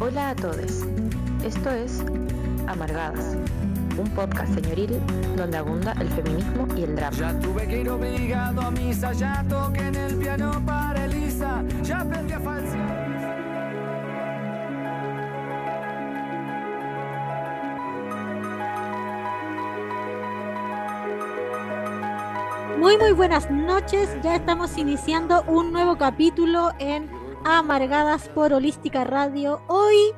Hola a todos. Esto es Amargadas, un podcast señoril donde abunda el feminismo y el drama. Ya tuve que ir obligado a misa, ya toqué en el piano para Elisa, ya aprendí a falsear. Muy muy buenas noches, ya estamos iniciando un nuevo capítulo en Amargadas por Holística Radio. Hoy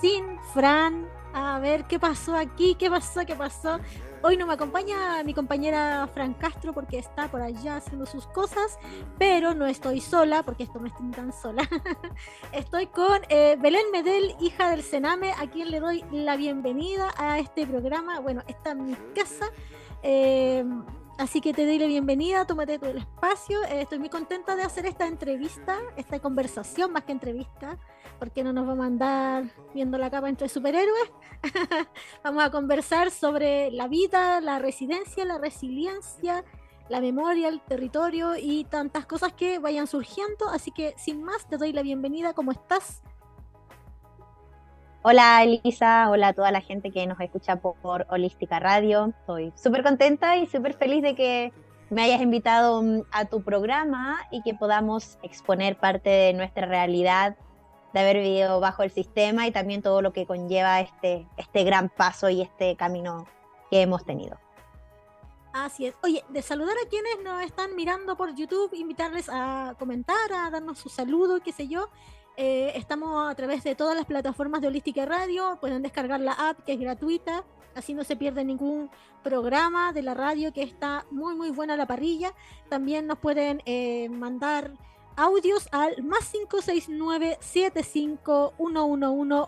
sin Fran. A ver qué pasó aquí, qué pasó, qué pasó. Hoy no me acompaña mi compañera Fran Castro porque está por allá haciendo sus cosas, pero no estoy sola porque esto no estoy tan sola. estoy con eh, Belén Medel, hija del Sename, a quien le doy la bienvenida a este programa. Bueno, está en mi casa. Eh, Así que te doy la bienvenida, tómate el espacio. Eh, estoy muy contenta de hacer esta entrevista, esta conversación más que entrevista, porque no nos vamos a andar viendo la capa entre superhéroes. vamos a conversar sobre la vida, la residencia, la resiliencia, la memoria, el territorio y tantas cosas que vayan surgiendo. Así que sin más, te doy la bienvenida. ¿Cómo estás? Hola Elisa, hola a toda la gente que nos escucha por, Holística Radio. Estoy súper contenta y súper feliz de que me hayas invitado mm, a tu programa y que podamos exponer parte de nuestra realidad de haber vivido bajo el sistema y también todo lo que conlleva este, este gran paso y este camino que hemos tenido. Así es. Oye, de saludar a quienes nos están mirando por YouTube, invitarles a comentar, a darnos su saludo, qué sé yo. Eh, estamos a través de todas las plataformas de Holística Radio. Pueden descargar la app que es gratuita. Así no se pierde ningún programa de la radio que está muy muy buena la parrilla. También nos pueden eh, mandar audios al más 569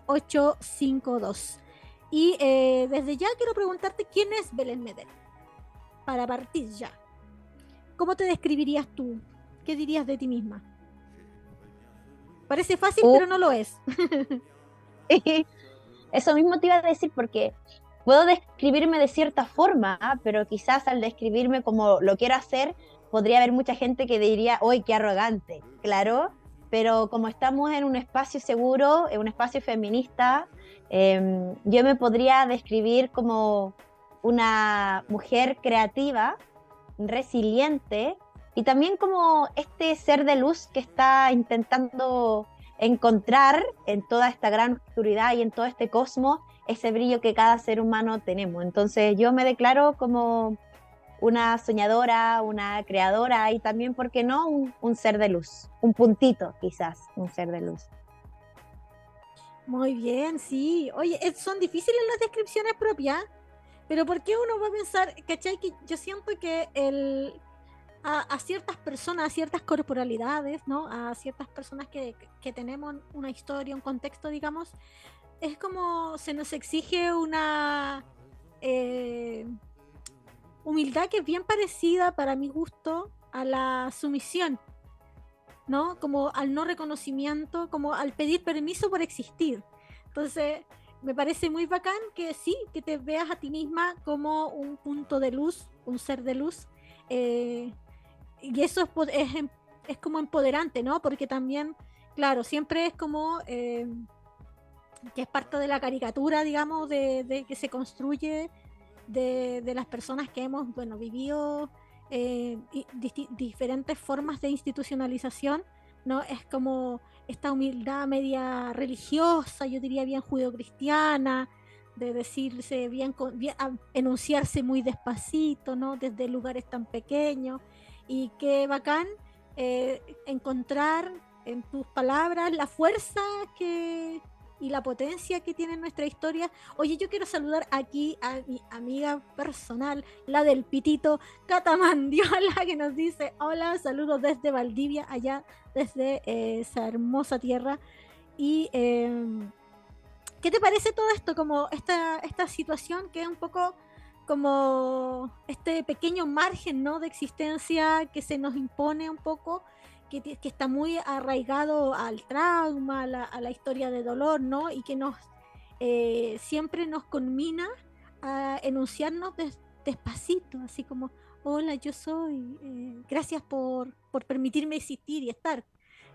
852 Y eh, desde ya quiero preguntarte quién es Belén Medel. Para partir ya. ¿Cómo te describirías tú? ¿Qué dirías de ti misma? Parece fácil, pero no lo es. Eso mismo te iba a decir porque puedo describirme de cierta forma, pero quizás al describirme como lo quiero hacer, podría haber mucha gente que diría, ¡uy, qué arrogante! Claro, pero como estamos en un espacio seguro, en un espacio feminista, em, yo me podría describir como una mujer creativa, resiliente, y también como este ser de luz que está intentando encontrar en toda esta gran oscuridad y en todo este cosmos ese brillo que cada ser humano tenemos. Entonces yo me declaro como una soñadora, una creadora y también, ¿por qué no?, un, ser de luz, un puntito quizás, un ser de luz. Muy bien, sí. Oye, son difíciles las descripciones propias, pero ¿por qué uno va a pensar, cachai? Que yo siento que el, a, ciertas personas, a ciertas corporalidades, ¿no? A ciertas personas que, tenemos una historia, un contexto, digamos, es como se nos exige una eh, humildad que es bien parecida, para mi gusto, a la sumisión, ¿no? Como al no reconocimiento, como al pedir permiso por existir. Entonces, me parece muy bacán que sí, que te veas a ti misma como un punto de luz, un ser de luz, eh, y eso es, es, em, es, como empoderante, ¿no? Porque también, claro, siempre es como eh, que es parte de la caricatura, digamos, de, que se construye de, las personas que hemos, bueno, vivido eh, diferentes formas de institucionalización, ¿no? Es como esta humildad media religiosa, yo diría bien judeocristiana, de decirse bien, bien enunciarse muy despacito, ¿no? Desde lugares tan pequeños y qué bacán eh, encontrar en tus palabras la fuerza que y la potencia que tiene nuestra historia. Oye, yo quiero saludar aquí a mi amiga personal, la del pitito, Catamandiola, que nos dice, hola, saludos desde Valdivia, allá desde eh, esa hermosa tierra. Y em, ¿qué te parece todo esto? Como esta, esta situación que es un poco como este pequeño margen ¿no? de existencia que se nos impone un poco, que, que está muy arraigado al trauma, a la, historia de dolor, ¿no? y que nos eh, siempre nos conmina a enunciarnos despacito, así como, hola, yo soy, eh, gracias por, por, permitirme existir y estar.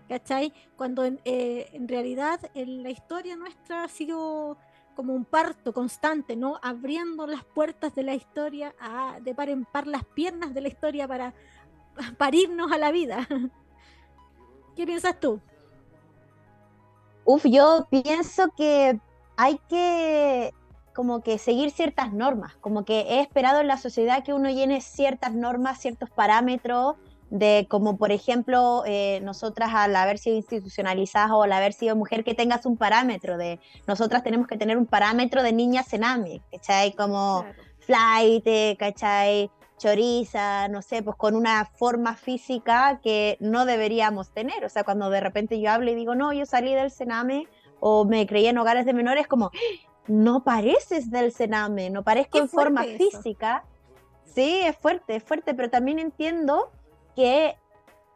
¿cachai? Cuando en, eh, en realidad en la historia nuestra ha sido como un parto constante, ¿no? Abriendo las puertas de la historia, a, de par en par las piernas de la historia para parirnos a la vida. ¿Qué piensas tú? Uf, yo pienso que hay que como que seguir ciertas normas, como que he esperado en la sociedad que uno llene ciertas normas, ciertos parámetros, de como por ejemplo eh, nosotras al haber sido institucionalizadas o al haber sido mujer que tengas un parámetro de nosotras tenemos que tener un parámetro de niña cename, ¿cachai? Como flight, ¿cachai? choriza, no sé, pues con una forma física que no deberíamos tener. O sea, cuando de repente yo hablo y digo, no, yo salí del Sename o me creí en hogares de menores, como, no pareces del Sename, no parezco en forma física. Sí, es fuerte, es fuerte, pero también entiendo que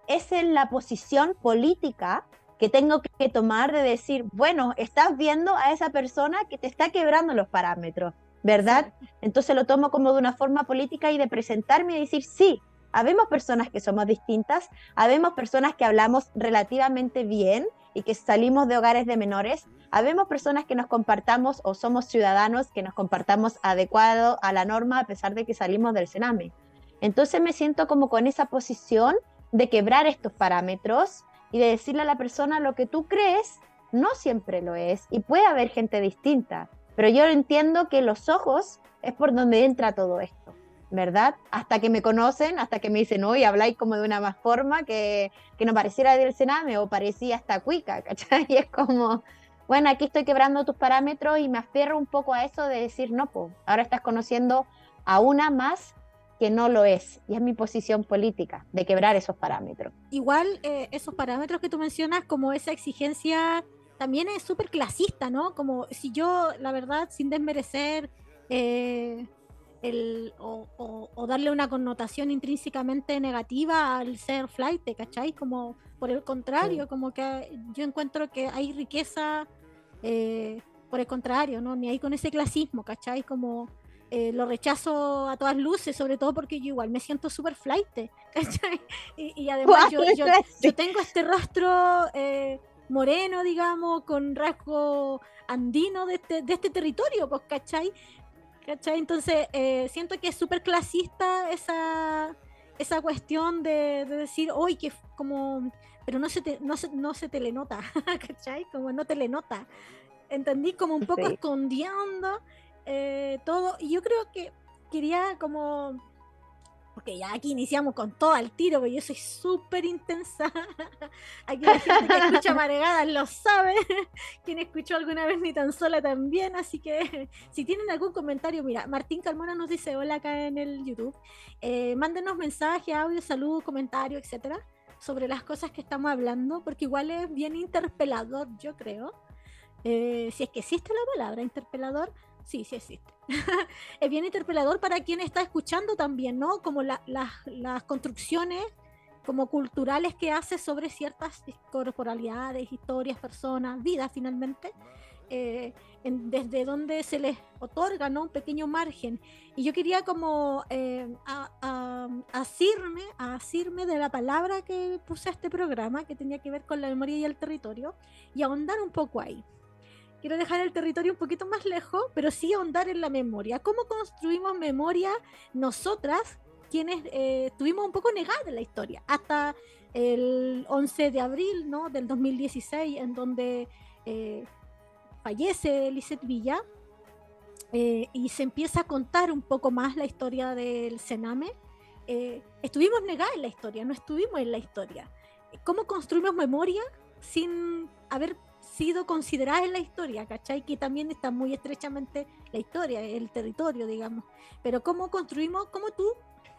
es en la posición política que tengo que tomar de decir, bueno, estás viendo a esa persona que te está quebrando los parámetros ¿verdad? Entonces lo tomo como de una forma política y de presentarme y decir, sí, habemos personas que somos distintas, habemos personas que hablamos relativamente bien y que salimos de hogares de menores, habemos personas que nos compartamos o somos ciudadanos que nos compartamos adecuado a la norma a pesar de que salimos del Sename. Entonces me siento como con esa posición de quebrar estos parámetros y de decirle a la persona lo que tú crees no siempre lo es y puede haber gente distinta. Pero yo entiendo que los ojos es por donde entra todo esto, ¿verdad? Hasta que me conocen, hasta que me dicen, hoy habláis como de una más forma que, que no pareciera del Sename o parecía hasta cuica, ¿cachai? Y es como, bueno, aquí estoy quebrando tus parámetros y me aferro un poco a eso de decir, no, pues, ahora estás conociendo a una más que no lo es. Y es mi posición política, de quebrar esos parámetros. Igual, eh, esos parámetros que tú mencionas, como esa exigencia también es súper clasista, ¿no? Como si yo, la verdad, sin desmerecer eh, el, o, darle una connotación intrínsecamente negativa al ser flight, ¿cachai? Como por el contrario, como que yo encuentro que hay riqueza eh, por el contrario, ¿no? Ni hay con ese clasismo, ¿cachai? Como eh, lo rechazo a todas luces, sobre todo porque yo igual me siento súper flight, ¿cachai? Y, además yo, yo, tengo este rostro moreno, digamos, con rasgo andino de este, de este territorio, pues, ¿cachai? ¿cachai? Entonces, eh, siento que es súper clasista esa, esa cuestión de, decir, hoy que como, pero no se, te, no, se, no se telenota, ¿cachai? Como no telenota. Entendí como un poco escondiendo eh, todo. Y yo creo que quería como porque ya aquí iniciamos con todo al tiro, porque yo soy súper intensa. aquí la gente que escucha Maregadas lo sabe. Quien escuchó alguna vez ni tan sola también. Así que si tienen algún comentario, mira, Martín Carmona nos dice hola acá en el YouTube. Eh, mándenos mensajes, audio, saludos, comentarios, etcétera, sobre las cosas que estamos hablando, porque igual es bien interpelador, yo creo. Eh, si es que existe la palabra interpelador, sí, sí existe. es bien interpelador para quien está escuchando también, ¿no? Como las construcciones como culturales que hace sobre ciertas corporalidades, historias, personas, vidas finalmente, eh, desde donde se les otorga ¿no? un pequeño margen. Y yo quería como eh, asirme, asirme de la palabra que puse a este programa, que tenía que ver con la memoria y el territorio, y ahondar un poco ahí quiero dejar el territorio un poquito más lejos, pero sí ahondar en la memoria. ¿Cómo construimos memoria nosotras, quienes eh, estuvimos un poco negadas en la historia? Hasta el 11 de abril ¿no? del 2016, en donde eh, fallece Lisette Villa, eh, y se empieza a contar un poco más la historia del Sename. estuvimos negadas en la historia, no estuvimos en la historia. ¿Cómo construimos memoria sin haber sido considerada en la historia, ¿cachai? Que también está muy estrechamente la historia, el territorio, digamos. Pero ¿cómo construimos, cómo tú,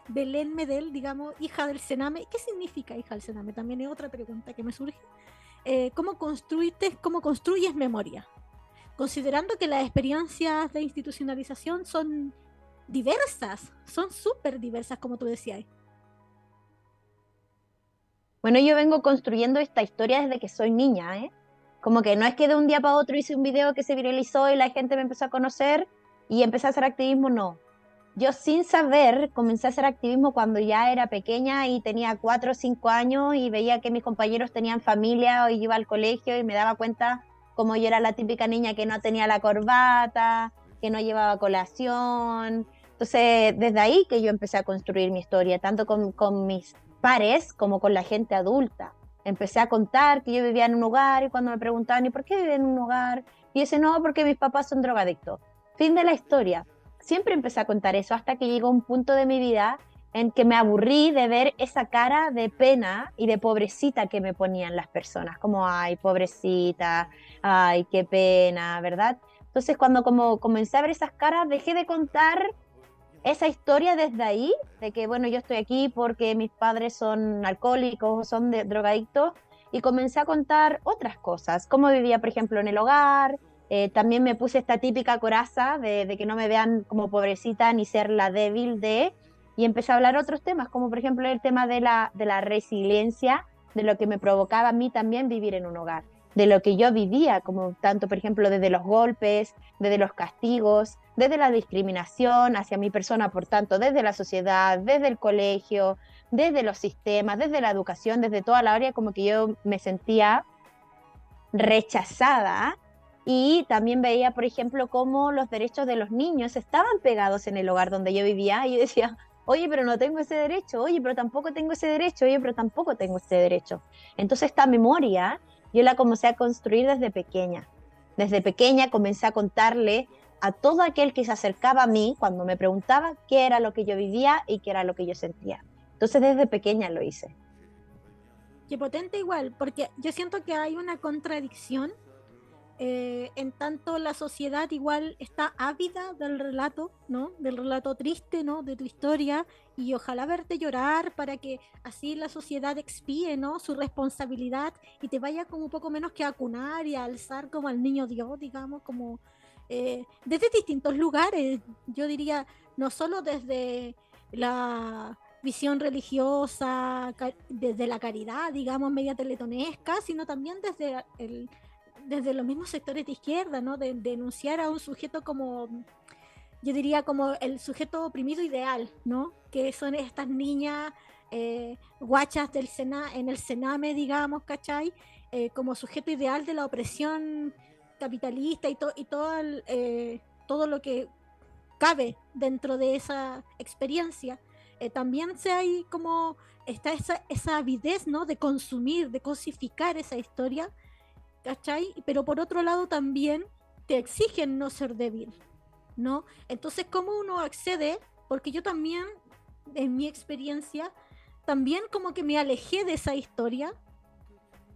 Belén Medel, digamos, hija del Sename, ¿qué significa hija del Sename? También es otra pregunta que me surge. Eh, ¿Cómo construiste, cómo construyes memoria? Considerando que las experiencias de institucionalización son diversas, son súper diversas, como tú decías. Bueno, yo vengo construyendo esta historia desde que soy niña, ¿eh? Como que no es que de un día para otro hice un video que se viralizó y la gente me empezó a conocer y empecé a hacer activismo, no. yo sin saber comencé a hacer activismo cuando ya era pequeña y tenía cuatro o cinco años y veía que mis compañeros tenían familia y iba al colegio y me daba cuenta como yo era la típica niña que no tenía la corbata, que no llevaba colación. Entonces, desde ahí que yo empecé a construir mi historia, tanto con, con mis pares como con la gente adulta. Empecé a contar que yo vivía en un hogar y cuando me preguntaban, ¿y por qué vivía en un hogar? Y ese no, porque mis papás son drogadictos. Fin de la historia. Siempre empecé a contar eso hasta que llegó un punto de mi vida en que me aburrí de ver esa cara de pena y de pobrecita que me ponían las personas, como, ay, pobrecita, ay, qué pena, ¿verdad? Entonces cuando como comencé a ver esas caras, dejé de contar esa historia desde ahí, de que, bueno, yo estoy aquí porque mis padres son alcohólicos o son de, drogadictos, y comencé a contar otras cosas, cómo vivía, por ejemplo, en el hogar. Eh, también me puse esta típica coraza de, de, que no me vean como pobrecita ni ser la débil de, y empecé a hablar otros temas, como por ejemplo el tema de la, de la resiliencia, de lo que me provocaba a mí también vivir en un hogar, de lo que yo vivía, como tanto, por ejemplo, desde los golpes, desde los castigos, desde la discriminación hacia mi persona, por tanto, desde la sociedad, desde el colegio, desde los sistemas, desde la educación, desde toda la área, como que yo me sentía rechazada y también veía, por ejemplo, cómo los derechos de los niños estaban pegados en el hogar donde yo vivía y yo decía, oye, pero no tengo ese derecho, oye, pero tampoco tengo ese derecho, oye, pero tampoco tengo ese derecho. Entonces esta memoria yo la comencé a construir desde pequeña. Desde pequeña comencé a contarle a todo aquel que se acercaba a mí cuando me preguntaba qué era lo que yo vivía y qué era lo que yo sentía. Entonces desde pequeña lo hice. Qué potente igual, porque yo siento que hay una contradicción eh, en tanto la sociedad igual está ávida del relato, ¿no? Del relato triste, ¿no? De tu historia y ojalá verte llorar para que así la sociedad expíe, ¿no? Su responsabilidad y te vaya como un poco menos que a acunar y a alzar como al niño Dios, digamos, como eh, desde distintos lugares, yo diría, no solo desde la visión religiosa, desde la caridad, digamos, media teletonesca, sino también desde el, desde los mismos sectores de izquierda, ¿no? De, denunciar a un sujeto como, yo diría, como el sujeto oprimido ideal, ¿no? Que son estas niñas eh, guachas del Sena, en el Sename, digamos, ¿cachai? Eh, como sujeto ideal de la opresión capitalista y, y todo, eh, todo lo que cabe dentro de esa experiencia. Eh, también se hay como está esa, esa avidez ¿no? de consumir, de cosificar esa historia, ¿cachai? Pero por otro lado también te exigen no ser débil, ¿no? Entonces, ¿cómo uno accede? Porque yo también, en mi experiencia, también como que me alejé de esa historia,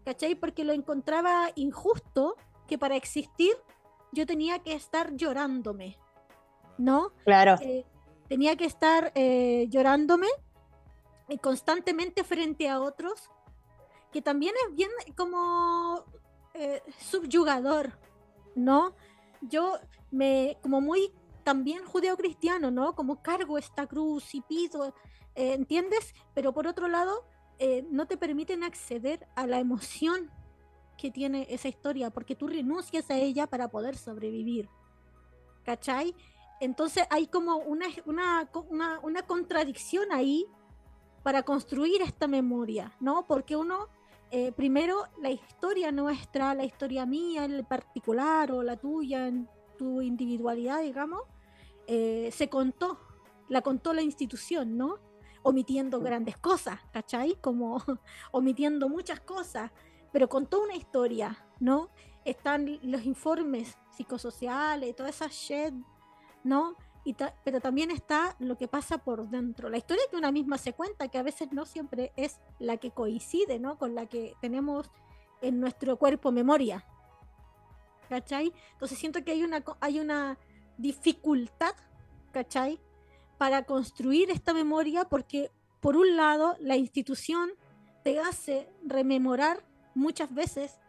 ¿cachai? Porque lo encontraba injusto que para existir yo tenía que estar llorándome, ¿no? Claro. Eh, tenía que estar eh, llorándome eh, constantemente frente a otros, que también es bien como subyugador, ¿no? Yo me, como muy también judeo-cristiano, ¿no? Como cargo esta cruz y pido, ¿entiendes? Pero por otro lado, no te permiten acceder a la emoción que tiene esa historia, porque tú renuncias a ella para poder sobrevivir. ¿Cachai? Entonces hay como una, una, una, una contradicción ahí para construir esta memoria, ¿no? Porque uno, eh, primero, la historia nuestra, la historia mía en particular o la tuya en tu individualidad, digamos, eh, se contó, la contó la institución, ¿no? Omitiendo grandes cosas, ¿cachai? Como omitiendo muchas cosas pero con toda una historia, ¿no? Están los informes psicosociales, toda esa shit, ¿no? Y pero también está lo que pasa por dentro. La historia que una misma se cuenta, que a veces no siempre es la que coincide, ¿no? Con la que tenemos en nuestro cuerpo memoria. ¿Cachai? Entonces siento que hay una, hay una dificultad, ¿cachai? Para construir esta memoria porque, por un lado, la institución te hace rememorar muchas veces,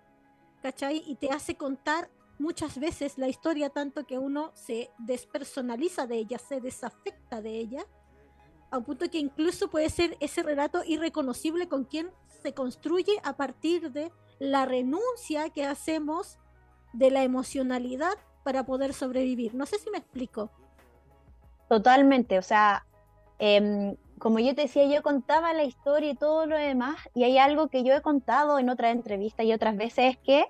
¿cachai? Y te hace contar muchas veces la historia tanto que uno se despersonaliza de ella, se desafecta de ella, a un punto que incluso puede ser ese relato irreconocible con quien se construye a partir de la renuncia que hacemos de la emocionalidad para poder sobrevivir. No sé si me explico. totalmente. O sea, em, como yo te decía, yo contaba la historia y todo lo demás, y hay algo que yo he contado en otras entrevistas y otras veces es que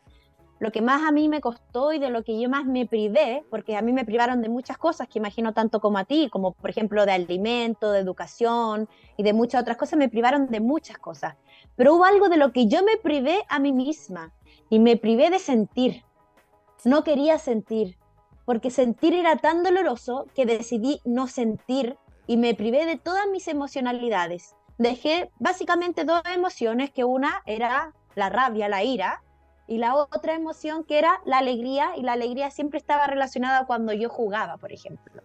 lo que más a mí me costó y de lo que yo más me privé, porque a mí me privaron de muchas cosas que imagino tanto como a ti, como por ejemplo de alimento, de educación y de muchas otras cosas, me privaron de muchas cosas. Pero hubo algo de lo que yo me privé a mí misma y me privé de sentir. No quería sentir, porque sentir era tan doloroso que decidí no sentir y me privé de todas mis emocionalidades. Dejé básicamente dos emociones, que una era la rabia, la ira, y la otra emoción que era la alegría, y la alegría siempre estaba relacionada cuando yo jugaba, por ejemplo.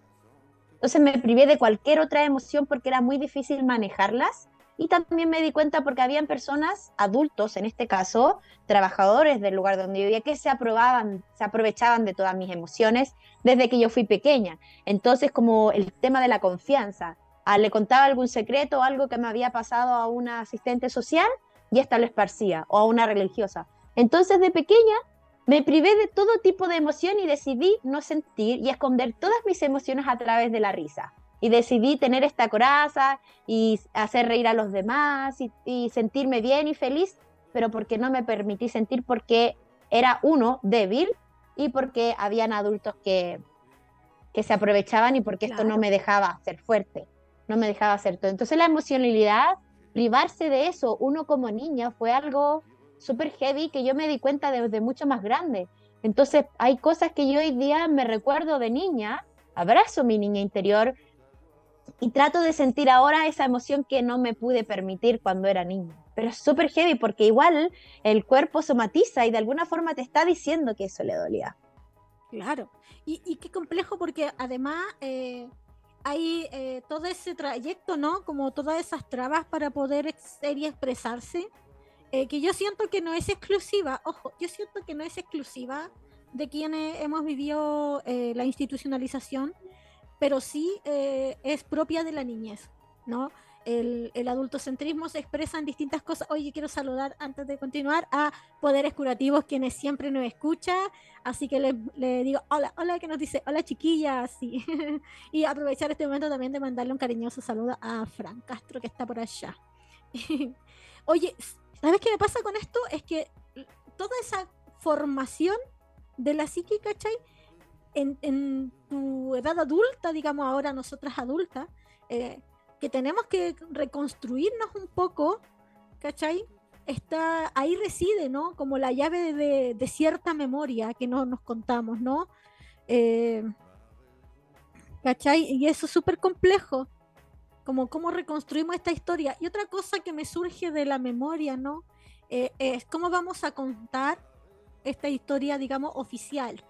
Entonces me privé de cualquier otra emoción porque era muy difícil manejarlas y también me di cuenta porque habían personas, adultos en este caso, trabajadores del lugar donde vivía, que se aprobaban, se aprovechaban de todas mis emociones desde que yo fui pequeña. Entonces, como el tema de la confianza, ah, le contaba algún secreto o algo que me había pasado a una asistente social y esta lo esparcía, o a una religiosa. Entonces, de pequeña, me privé de todo tipo de emoción y decidí no sentir y esconder todas mis emociones a través de la risa. Y decidí tener esta coraza y hacer reír a los demás y, sentirme bien y feliz, pero porque no me permití sentir porque era uno débil y porque habían adultos que, que se aprovechaban y porque esto no me dejaba ser fuerte, no me dejaba ser todo. Entonces la emocionalidad, privarse de eso, uno como niña, fue algo súper heavy que yo me di cuenta desde mucho más grande. Entonces hay cosas que yo hoy día me recuerdo de niña, abrazo mi niña interior y trato de sentir ahora esa emoción que no me pude permitir cuando era niña. Pero es súper heavy porque igual el cuerpo somatiza y de alguna forma te está diciendo que eso le dolía. Claro, y, qué complejo porque además eh, hay eh, todo ese trayecto, ¿no? Como todas esas trabas para poder ser y expresarse eh, que yo siento que no es exclusiva, ojo, yo siento que no es exclusiva de quienes hemos vivido eh, la institucionalización, pero sí eh, es propia de la niñez, ¿no? El, el, adultocentrismo se expresa en distintas cosas. Oye, quiero saludar antes de continuar a Poderes Curativos, quienes siempre nos escuchan. Así que le, le digo, hola, hola, que nos dice, hola chiquillas. Sí. y aprovechar este momento también de mandarle un cariñoso saludo a Fran Castro, que está por allá. Oye, ¿Sabes qué me pasa con esto? Es que toda esa formación de la psique, ¿cachai? En, tu edad adulta, digamos ahora nosotras adultas, eh, que tenemos que reconstruirnos un poco, ¿cachai? Está, ahí reside, ¿no? Como la llave de, cierta memoria que no nos contamos, ¿no? Eh, ¿Cachai? Y eso es súper complejo como cómo reconstruimos esta historia. Y otra cosa que me surge de la memoria, ¿no? Eh, es cómo vamos a contar esta historia, digamos, oficial.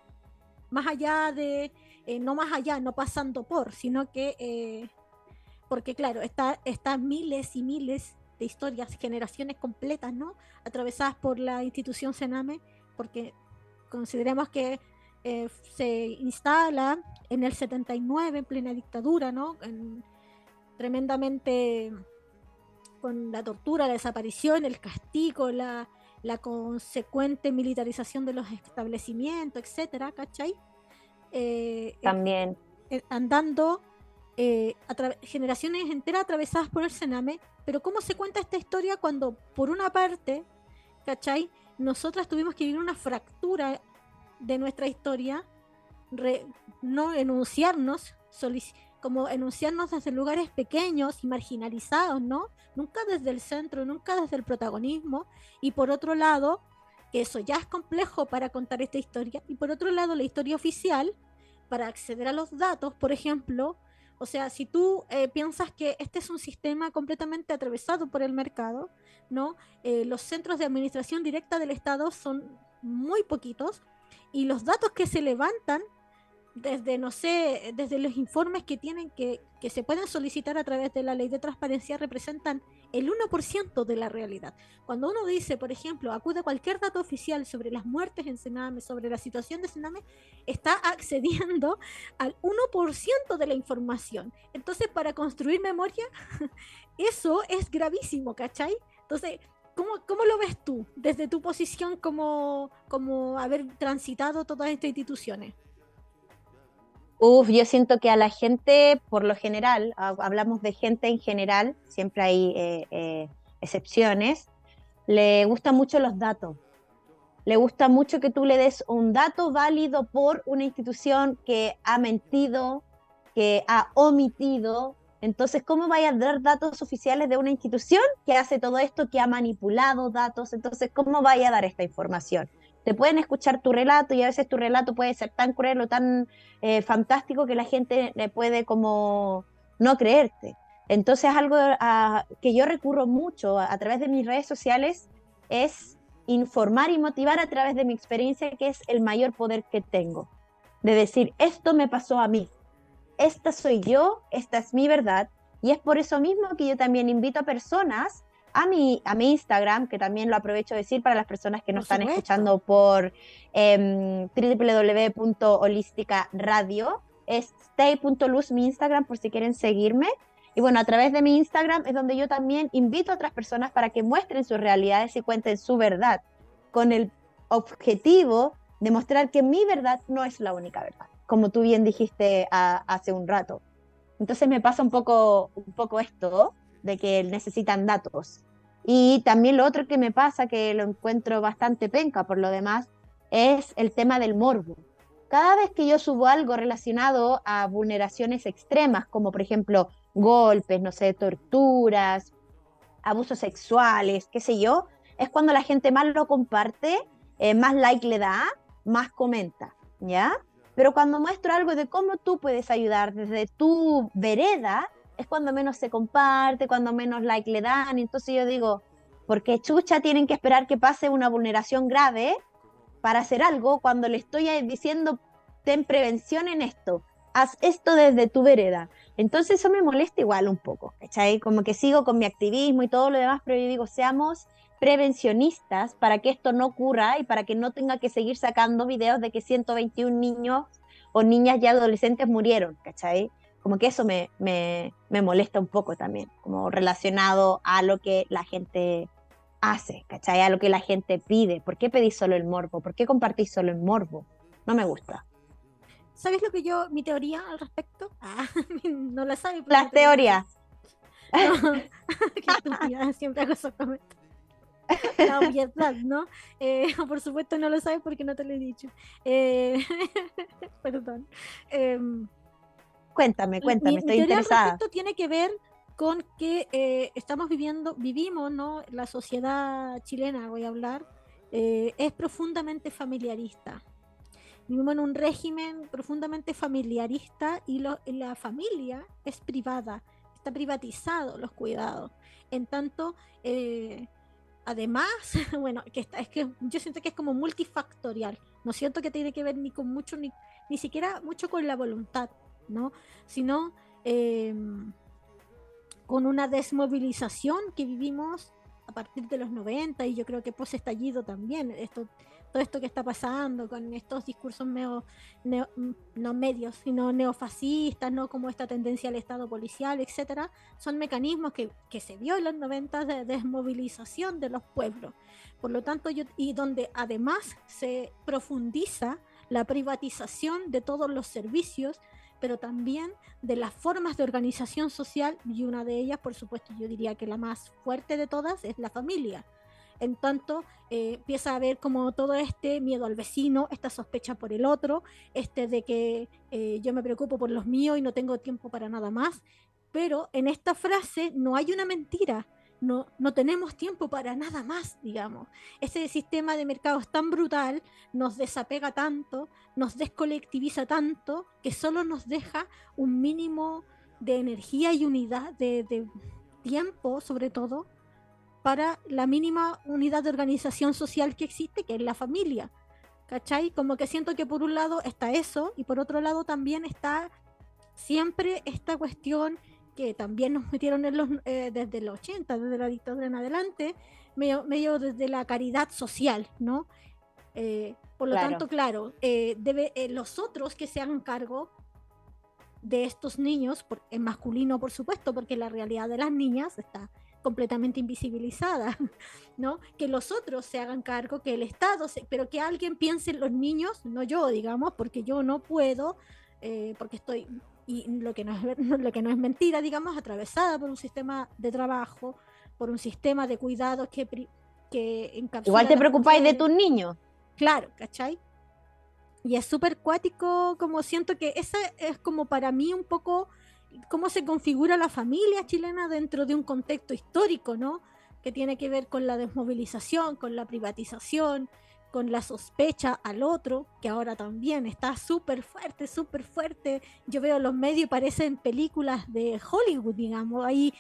Más allá de, eh, no más allá, no pasando por, sino que, eh, porque claro, está, están miles y miles de historias, generaciones completas, ¿no? Atravesadas por la institución Sename, porque consideremos que se instala en el 79, en plena dictadura, ¿no? En, tremendamente con la tortura, la desaparición, el castigo, la, consecuente militarización de los establecimientos, etcétera, ¿cachai? Eh, También. Eh, andando eh, generaciones enteras atravesadas por el Sename, pero ¿cómo se cuenta esta historia cuando, por una parte, ¿cachai? Nosotras tuvimos que vivir una fractura de nuestra historia, no enunciarnos, solicitar como enunciarnos desde lugares pequeños y marginalizados, ¿no? Nunca desde el centro, nunca desde el protagonismo. Y por otro lado, eso ya es complejo para contar esta historia. Y por otro lado, la historia oficial, para acceder a los datos, por ejemplo, o sea, si tú eh, piensas que este es un sistema completamente atravesado por el mercado, ¿no? Eh, los centros de administración directa del Estado son muy poquitos y los datos que se levantan desde, no sé, desde los informes que tienen que, que se pueden solicitar a través de la ley de transparencia representan el 1% de la realidad. Cuando uno dice, por ejemplo, acude a cualquier dato oficial sobre las muertes en Sename, sobre la situación de Sename, está accediendo al 1% de la información. Entonces, para construir memoria, eso es gravísimo, ¿cachai? Entonces, ¿Cómo, ¿Cómo, lo ves tú desde tu posición como, como haber transitado todas estas instituciones? Uf, yo siento que a la gente, por lo general, hablamos de gente en general, siempre hay eh, eh, excepciones, le gustan mucho los datos. Le gusta mucho que tú le des un dato válido por una institución que ha mentido, que ha omitido. Entonces, ¿cómo vaya a dar datos oficiales de una institución que hace todo esto, que ha manipulado datos? Entonces, ¿cómo vaya a dar esta información? Te pueden escuchar tu relato y a veces tu relato puede ser tan cruel o tan eh, fantástico que la gente le puede como no creerte. Entonces, algo a, que yo recurro mucho a través de mis redes sociales es informar y motivar a través de mi experiencia, que es el mayor poder que tengo. De decir, esto me pasó a mí, esta soy yo, esta es mi verdad. Y es por eso mismo que yo también invito a personas a mi, a mi Instagram, que también lo aprovecho de decir para las personas que nos están escuchando por eh, www.holísticaradio, es stay.luz mi Instagram por si quieren seguirme. Y bueno, a través de mi Instagram es donde yo también invito a otras personas para que muestren sus realidades y cuenten su verdad, con el objetivo de mostrar que mi verdad no es la única verdad, como tú bien dijiste hace un rato. Entonces me pasa un poco, un poco esto de que necesitan datos. Y también lo otro que me pasa, que lo encuentro bastante penca por lo demás, es el tema del morbo. Cada vez que yo subo algo relacionado a vulneraciones extremas, como por ejemplo golpes, no sé, torturas, abusos sexuales, qué sé yo, es cuando la gente más lo comparte, eh, más like le da, más comenta, ¿ya? Pero cuando muestro algo de cómo tú puedes ayudar desde tu vereda, es cuando menos se comparte, cuando menos like le dan. Entonces yo digo, porque chucha tienen que esperar que pase una vulneración grave para hacer algo cuando le estoy diciendo, ten prevención en esto, haz esto desde tu vereda. Entonces eso me molesta igual un poco, ¿cachai? Como que sigo con mi activismo y todo lo demás, pero yo digo, seamos prevencionistas para que esto no ocurra y para que no tenga que seguir sacando videos de que 121 niños o niñas y adolescentes murieron, ¿cachai? Como que eso me, me, me molesta un poco también, como relacionado a lo que la gente hace, ¿cachai? A lo que la gente pide. ¿Por qué pedís solo el morbo? ¿Por qué compartís solo el morbo? No me gusta. ¿Sabes lo que yo, mi teoría al respecto? Ah, no la sabes. Las teorías. No, qué siempre hago esos comentarios. La obviedad, ¿no? Eh, por supuesto no lo sabes porque no te lo he dicho. Eh, perdón. Eh, cuéntame, cuéntame, mi, estoy mi teoría interesada. Al respecto tiene que ver con que eh, estamos viviendo, vivimos, ¿no? La sociedad chilena, voy a hablar, eh, es profundamente familiarista vivimos en un régimen profundamente familiarista y lo, la familia es privada, está privatizado los cuidados. En tanto, eh, además, bueno, que está, es que yo siento que es como multifactorial, no siento que tiene que ver ni con mucho, ni, ni siquiera mucho con la voluntad, ¿no? Sino eh, con una desmovilización que vivimos a partir de los 90 y yo creo que post estallido también. Esto todo esto que está pasando con estos discursos neo, no medios, sino neofascistas, no como esta tendencia al Estado policial, etcétera, son mecanismos que, que se vio en los 90 de desmovilización de los pueblos. Por lo tanto, yo, y donde además se profundiza la privatización de todos los servicios, pero también de las formas de organización social, y una de ellas, por supuesto, yo diría que la más fuerte de todas es la familia en tanto eh, empieza a haber como todo este miedo al vecino, esta sospecha por el otro, este de que eh, yo me preocupo por los míos y no tengo tiempo para nada más. Pero en esta frase no hay una mentira, no, no tenemos tiempo para nada más, digamos. Ese sistema de mercado es tan brutal, nos desapega tanto, nos descolectiviza tanto, que solo nos deja un mínimo de energía y unidad, de, de tiempo sobre todo, para la mínima unidad de organización social que existe, que es la familia. ¿Cachai? Como que siento que por un lado está eso y por otro lado también está siempre esta cuestión que también nos metieron en los, eh, desde los 80, desde la dictadura en adelante, medio, medio desde la caridad social, ¿no? Eh, por lo Claro. tanto, claro, eh, debe, eh, los otros que se hagan cargo de estos niños, por- en masculino por supuesto, porque la realidad de las niñas está completamente invisibilizada, ¿no? Que los otros se hagan cargo, que el Estado, se- pero que alguien piense en los niños, no yo, digamos, porque yo no puedo eh, porque estoy, y lo que, no es, lo que no es mentira, digamos, atravesada por un sistema de trabajo, por un sistema de cuidados que, que Igual te preocupáis de tus niños. Claro, ¿cachai? Y es súper cuático, como siento que esa es como para mí un poco cómo se configura la familia chilena dentro de un contexto histórico, ¿no? Que tiene que ver con la desmovilización, con la privatización, con la sospecha al otro, que ahora también está súper fuerte, súper fuerte. Yo veo los medios parecen películas de Hollywood, digamos, ahí,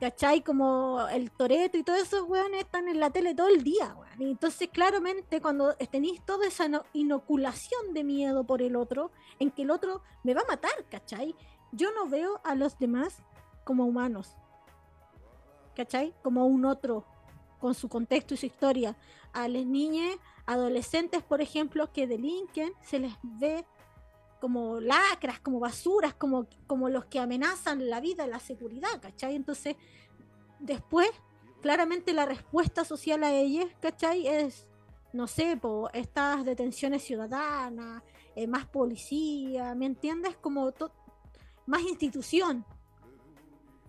¿cachai? Como el Toreto y todos esos weones están en la tele todo el día, weón. Y entonces, claramente, cuando tenéis toda esa inoculación de miedo por el otro, en que el otro me va a matar, ¿cachai? Yo no veo a los demás como humanos, ¿cachai? Como un otro, con su contexto y su historia. A las niñas, adolescentes, por ejemplo, que delinquen, se les ve como lacras, como basuras, como, como los que amenazan la vida, la seguridad, ¿cachai? Entonces, después, claramente la respuesta social a ellas, ¿cachai? Es, no sé, por estas detenciones ciudadanas, eh, más policía, ¿me entiendes? Como más institución,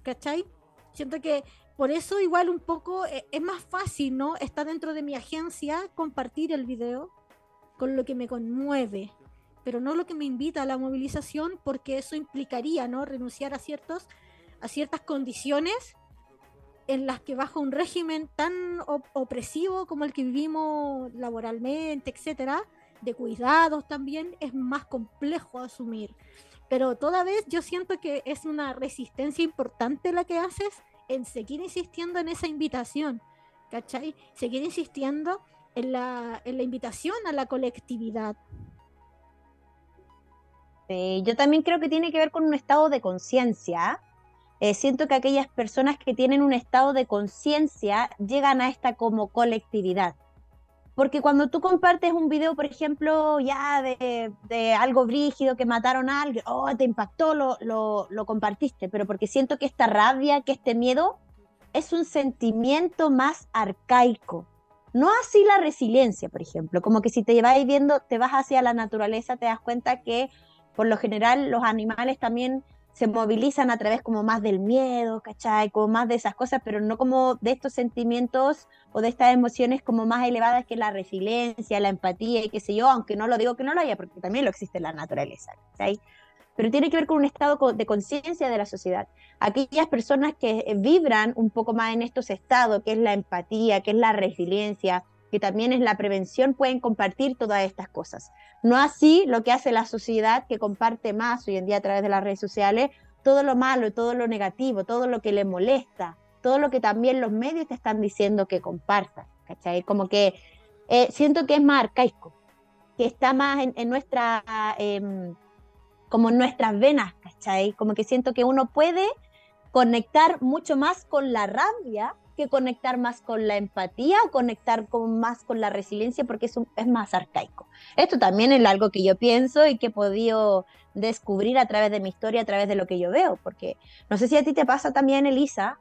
¿cachai? Siento que por eso igual un poco eh, es más fácil, ¿no? Está dentro de mi agencia compartir el video con lo que me conmueve, pero no lo que me invita a la movilización porque eso implicaría, ¿no? Renunciar a ciertos a ciertas condiciones en las que bajo un régimen tan opresivo como el que vivimos laboralmente, etcétera, de cuidados también es más complejo asumir. Pero toda vez yo siento que es una resistencia importante la que haces en seguir insistiendo en esa invitación, ¿cachai? Seguir insistiendo en la, en la invitación a la colectividad. yo también creo que tiene que ver con un estado de conciencia. Eh, siento que aquellas personas que tienen un estado de conciencia llegan a esta como colectividad. Porque cuando tú compartes un video, por ejemplo, ya de, algo brígido, que mataron a alguien, oh, te impactó, lo, lo, lo, compartiste, pero porque siento que esta rabia, que este miedo, es un sentimiento más arcaico. No así la resiliencia, por ejemplo, como que si te vas viendo, te vas hacia la naturaleza, te das cuenta que por lo general los animales también se movilizan a través como más del miedo, ¿cachai? Como más de esas cosas, pero no como de estos sentimientos o de estas emociones como más elevadas que la resiliencia, la empatía y qué sé yo, aunque no lo digo que no lo haya, porque también lo existe en la naturaleza, ¿cachai? Pero tiene que ver con un estado de conciencia de la sociedad. Aquellas personas que vibran un poco más en estos estados, que es la empatía, que es la resiliencia, que también es la prevención, pueden compartir todas estas cosas. No así lo que hace la sociedad que comparte más hoy en día a través de las redes sociales, todo lo malo, todo lo negativo, todo lo que le molesta, todo lo que también los medios te están diciendo que compartas, ¿cachai? Como que eh, siento que es más arcaico, que está más en, nuestra, em, como en nuestras venas, ¿cachai? Como que siento que uno puede conectar mucho más con la rabia que conectar más con la empatía, conectar con, más con la resiliencia, porque es, es más arcaico. Esto también es algo que yo pienso y que he podido descubrir a través de mi historia, a través de lo que yo veo, porque no sé si a ti te pasa también, Elisa,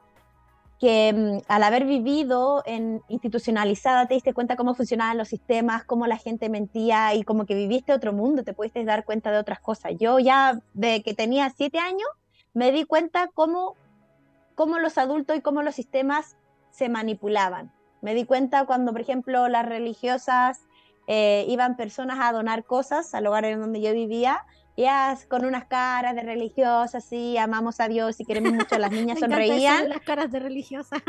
que mm, al haber vivido en institucionalizada te diste cuenta cómo funcionaban los sistemas, cómo la gente mentía y como que viviste otro mundo, te pudiste dar cuenta de otras cosas. Yo ya de que tenía siete años me di cuenta cómo, cómo los adultos y cómo los sistemas se manipulaban. Me di cuenta cuando, por ejemplo, las religiosas eh, iban personas a donar cosas al lugar en donde yo vivía, ya con unas caras de religiosas, sí, amamos a Dios y queremos mucho, las niñas sonreían. Las caras de religiosas.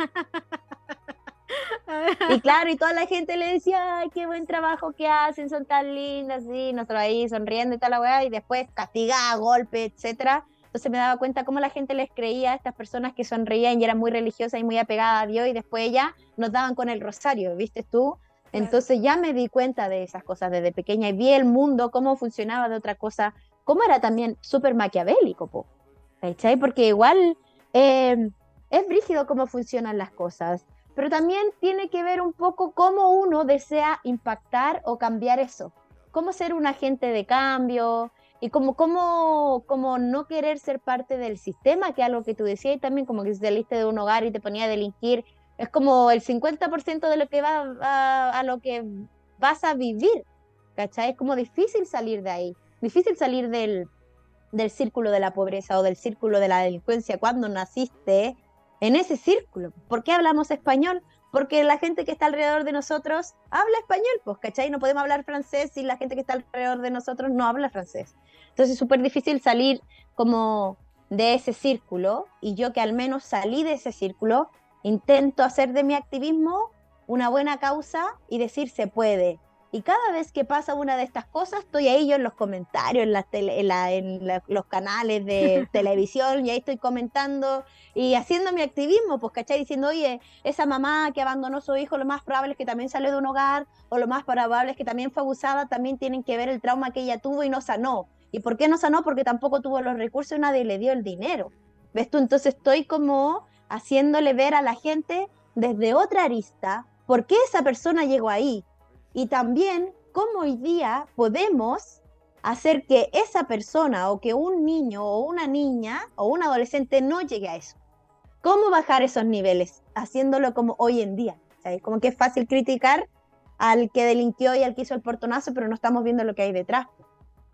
y claro, y toda la gente le decía, ay, qué buen trabajo que hacen, son tan lindas, sí, nosotros ahí sonriendo y tal la weá, y después castigada, golpe, etcétera. Entonces me daba cuenta cómo la gente les creía a estas personas que sonreían y eran muy religiosas y muy apegadas a Dios y después ya nos daban con el rosario, ¿viste tú? Entonces ya me di cuenta de esas cosas desde pequeña y vi el mundo, cómo funcionaba de otra cosa, cómo era también súper maquiavélico, po, ¿cachai? Porque igual eh, es brígido cómo funcionan las cosas, pero también tiene que ver un poco cómo uno desea impactar o cambiar eso, cómo ser un agente de cambio, y como, como, como no querer ser parte del sistema, que es algo que tú decías, y también como que saliste de un hogar y te ponía a delinquir, es como el 50% de lo que va a, a, lo que vas a vivir, ¿cachai? Es como difícil salir de ahí. difícil salir del, del círculo de la pobreza o del círculo de la delincuencia cuando naciste en ese círculo. ¿Por qué hablamos español? Porque la gente que está alrededor de nosotros habla español, pues, ¿cachai? No podemos hablar francés si la gente que está alrededor de nosotros no habla francés. Entonces es súper difícil salir como de ese círculo y yo que al menos salí de ese círculo, intento hacer de mi activismo una buena causa y decir se puede. Y cada vez que pasa una de estas cosas, estoy ahí yo en los comentarios, en, en, los canales de televisión, y ahí estoy comentando y haciendo mi activismo, pues, ¿cachai? Diciendo, oye, esa mamá que abandonó a su hijo, lo más probable es que también salió de un hogar, o lo más probable es que también fue abusada, también tienen que ver el trauma que ella tuvo y no sanó. ¿Y por qué no sanó? Porque tampoco tuvo los recursos y nadie le dio el dinero. ¿Ves tú? Entonces estoy como haciéndole ver a la gente desde otra arista por qué esa persona llegó ahí. Y también cómo hoy día podemos hacer que esa persona o que un niño o una niña o un adolescente no llegue a eso. ¿Cómo bajar esos niveles? Haciéndolo como hoy en día. Como que es fácil criticar al que delinquió y al que hizo el portonazo, pero no estamos viendo lo que hay detrás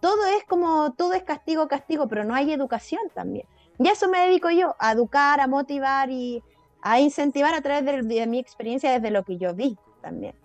todo es como, todo es castigo, castigo, pero no hay educación también. Y a eso me dedico yo, a educar, a motivar y a incentivar a través de, mi experiencia desde lo que yo vi también.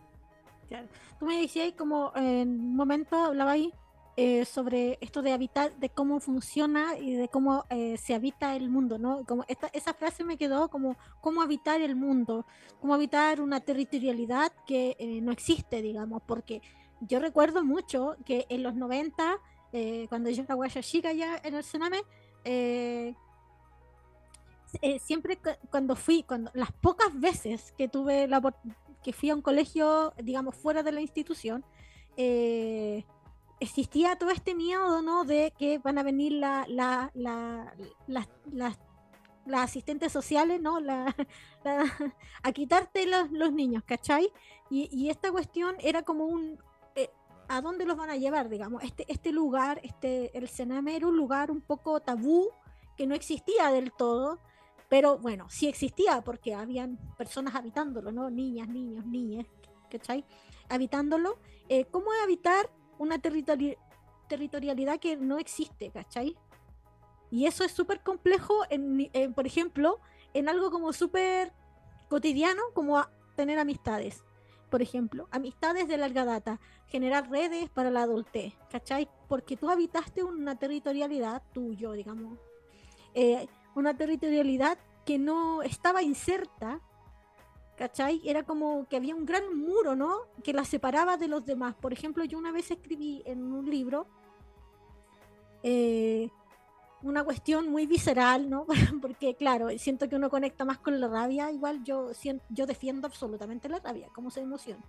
Tú me decías como en un momento hablaba ahí eh, sobre esto de habitar, de cómo funciona y de cómo eh, se habita el mundo, ¿no? Como esta, esa frase me quedó como cómo habitar el mundo, cómo habitar una territorialidad que eh, no existe, digamos, porque yo recuerdo mucho que en los 90, eh, cuando yo era guaya chica ya en el Sename, siempre cuando fui, cuando las pocas veces que tuve la que fui a un colegio, digamos, fuera de la institución, existía todo este miedo, ¿no? De que van a venir la, la, la, las asistentes sociales, ¿no? a quitarte los, los niños, ¿cachai? Y, y, esta cuestión era como un, a dónde los van a llevar, digamos. Este, este lugar, este, el Sename era un lugar un poco tabú, que no existía del todo, pero bueno, sí existía porque habían personas habitándolo, ¿no? Niñas, niños, niñas, ¿cachai? Habitándolo. Eh, ¿Cómo habitar una territorialidad que no existe, ¿cachai? Y eso es súper complejo, en, por ejemplo, en algo como súper cotidiano, como tener amistades por ejemplo, amistades de larga data, generar redes para la adultez, ¿cachai? Porque tú habitaste una territorialidad tuyo, digamos, eh, una territorialidad que no estaba inserta, ¿cachai? Era como que había un gran muro, ¿no? Que la separaba de los demás. Por ejemplo, yo una vez escribí en un libro eh, una cuestión muy visceral, ¿no? Porque claro, siento que uno conecta más con la rabia, igual yo, yo defiendo absolutamente la rabia, como se emociona.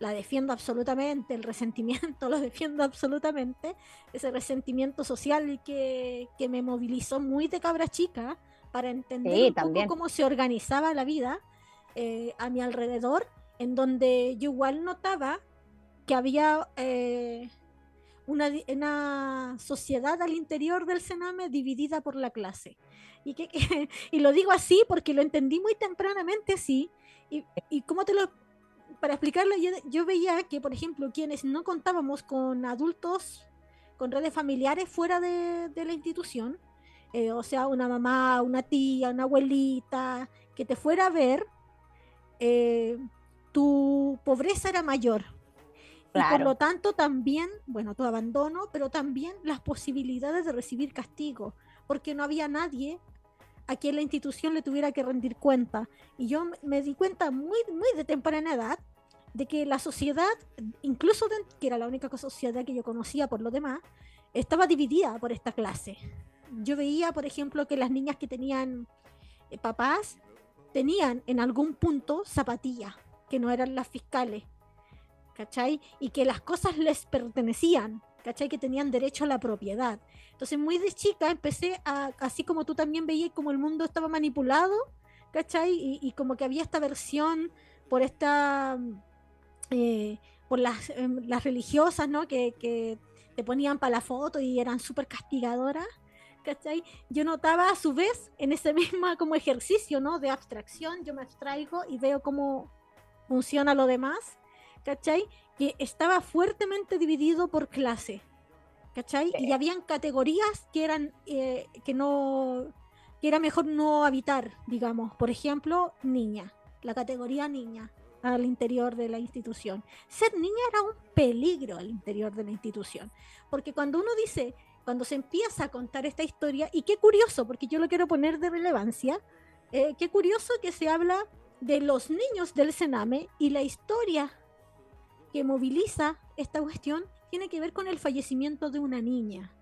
La defiendo absolutamente, el resentimiento lo defiendo absolutamente, ese resentimiento social que, que me movilizó muy de cabra chica para entender un poco cómo se organizaba la vida eh, a mi alrededor, en donde yo igual notaba que había eh, una, sociedad al interior del Sename dividida por la clase. Y, que, y lo digo así porque lo entendí muy tempranamente así. Y, y como te lo... Para explicarlo, yo, veía que, por ejemplo, quienes no contábamos con adultos, con redes familiares fuera de, la institución, eh, o sea, una mamá, una tía, una abuelita, que te fuera a ver, eh, tu pobreza era mayor y por lo tanto también, bueno, tu abandono, pero también las posibilidades de recibir castigo, porque no había nadie a quien la institución le tuviera que rendir cuenta. Y yo me di cuenta muy, muy de temprana edad de que la sociedad, incluso que era la única sociedad que yo conocía por lo demás, estaba dividida por esta clase. Yo veía, por ejemplo, que las niñas que tenían eh, papás tenían en algún punto zapatillas, que no eran las fiscales ¿cachai? Y que las cosas les pertenecían, ¿cachai? Que tenían derecho a la propiedad. Entonces, muy de chica empecé a, así como tú también veías como el mundo estaba manipulado, ¿cachai? Y, como que había esta versión por esta, eh, por las, em, las, religiosas, ¿no? Que, que te ponían para la foto y eran súper castigadoras. ¿cachai? Yo notaba a su vez en ese mismo como ejercicio, ¿no? De abstracción, yo me abstraigo y veo cómo funciona lo demás ¿cachai? Que estaba fuertemente dividido por clase. ¿cachai? Y habían categorías que eran eh, que no que era mejor no habitar, digamos. Por ejemplo, niña, la categoría niña al interior de la institución. Ser niña era un peligro al interior de la institución, porque cuando uno dice, cuando se empieza a contar esta historia, y qué curioso, porque yo lo quiero poner de relevancia, eh, qué curioso que se habla de los niños del Sename y la historia que moviliza esta cuestión tiene que ver con el fallecimiento de una niña.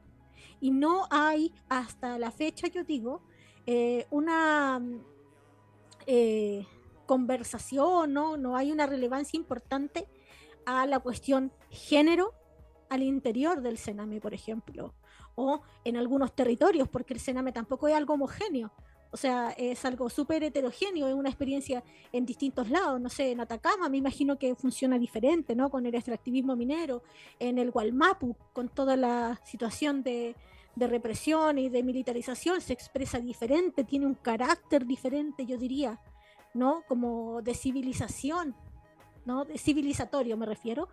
Y no hay, hasta la fecha, yo digo, eh, una eh, conversación, ¿no? no hay una relevancia importante a la cuestión género al interior del Sename, por ejemplo, o en algunos territorios, porque el Sename tampoco es algo homogéneo. O sea, es algo súper heterogéneo, es una experiencia en distintos lados. No sé, en Atacama me imagino que funciona diferente, ¿no? Con el extractivismo minero, en el Gualmapu, con toda la situación de, de represión y de militarización, se expresa diferente, tiene un carácter diferente, yo diría. ¿No? Como de civilización, ¿no? De civilizatorio me refiero,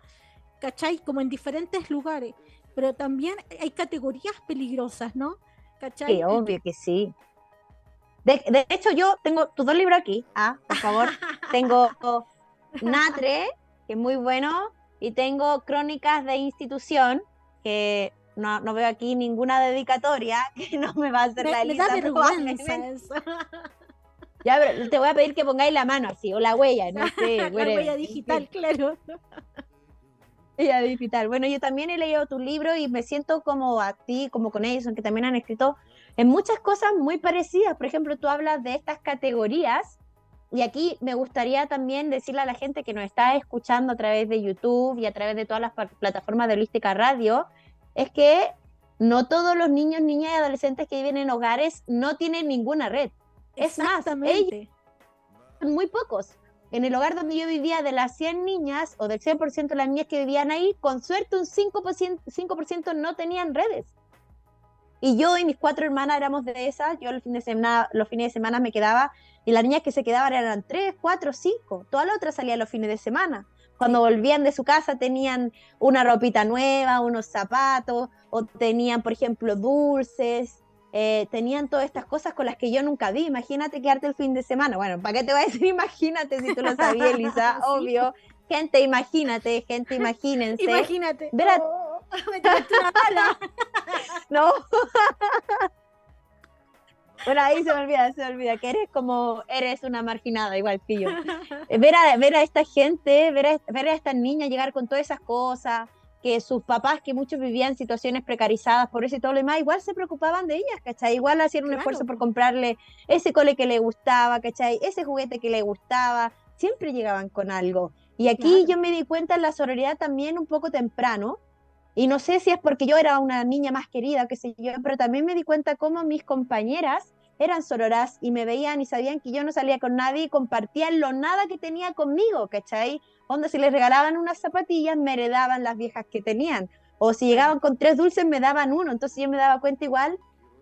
¿cachai? Como en diferentes lugares, pero también hay categorías peligrosas, ¿no? ¿Cachai? Sí, obvio que sí. De, hecho, yo tengo tus dos libros aquí, ah, por favor. tengo Natre, que es muy bueno, y tengo Crónicas de Institución, que no, no, veo aquí ninguna dedicatoria que no me va a hacer la lista. Ya, te voy a pedir que pongáis la mano así, o la huella, no sé. la huella digital, claro. Huella digital. Bueno, yo también he leído tu libro y me siento como a ti, como con ellos, que también han escrito en muchas cosas muy parecidas. Por ejemplo, tú hablas de estas categorías y aquí me gustaría también decirle a la gente que nos está escuchando a través de YouTube y a través de todas las plataformas de Holística Radio, es que no todos los niños, niñas y adolescentes que viven en hogares no tienen ninguna red. Es más, ellos, muy pocos. En el hogar donde yo vivía, de las 100 niñas o del 100% de las niñas que vivían ahí, con suerte un 5%, 5 no tenían redes. Y yo y mis cuatro hermanas éramos de esas. Yo los fines de semana, los fines de semana me quedaba y las niñas que se quedaban eran 3, 4, 5. Todas las otras salían los fines de semana. Cuando volvían de su casa tenían una ropita nueva, unos zapatos, o tenían, por ejemplo, dulces, eh, tenían todas estas cosas con las que yo nunca vi. Imagínate quedarte el fin de semana. Bueno, ¿para qué te voy a decir imagínate si tú lo sabías, Elisa? Obvio. Gente, imagínate, gente, imagínense. Imagínate. Verá... Oh, me una bala. no. Bueno, ahí se me olvida, se me olvida que eres como, eres una marginada, igual que yo. Ver a, ver a esta gente, ver a, ver a estas niñas llegar con todas esas cosas, que sus papás, que muchos vivían situaciones precarizadas por eso y todo lo demás, igual se preocupaban de ellas, ¿cachai? Igual hacían un esfuerzo por comprarle ese cole que le gustaba, ¿cachai? Ese juguete que le gustaba, siempre llegaban con algo. Y aquí yo me di cuenta en la sororidad también un poco temprano, y no sé si es porque yo era una niña más querida, qué sé yo, pero también me di cuenta cómo mis compañeras eran sororas y me veían y sabían que yo no salía con nadie y compartían lo nada que tenía conmigo, ¿cachai? Donde si les regalaban unas zapatillas, me heredaban las viejas que tenían. O si llegaban con tres dulces, me daban uno. Entonces yo me daba cuenta igual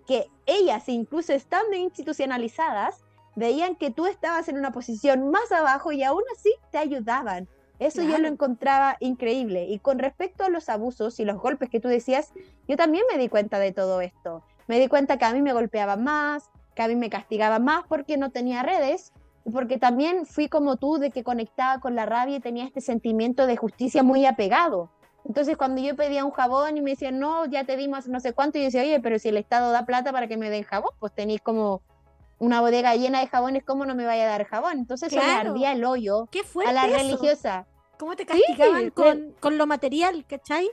que ellas, incluso estando institucionalizadas, veían que tú estabas en una posición más abajo y aún así te ayudaban. Eso yo lo encontraba increíble. Y con respecto a los abusos y los golpes que tú decías, yo también me di cuenta de todo esto. Me di cuenta que a mí me golpeaban más, que a mí me castigaba más porque no tenía redes, y porque también fui como tú, de que conectaba con la rabia y tenía este sentimiento de justicia muy apegado. Entonces, cuando yo pedía un jabón y me decían, no, ya te dimos no sé cuánto, y yo decía, oye, pero si el Estado da plata para que me den jabón, pues tenéis como una bodega llena de jabones, ¿cómo no me vaya a dar jabón? Entonces, se me ardía el hoyo ¿Qué a la religiosa. ¿Cómo te castigaban con, con lo material, cachai?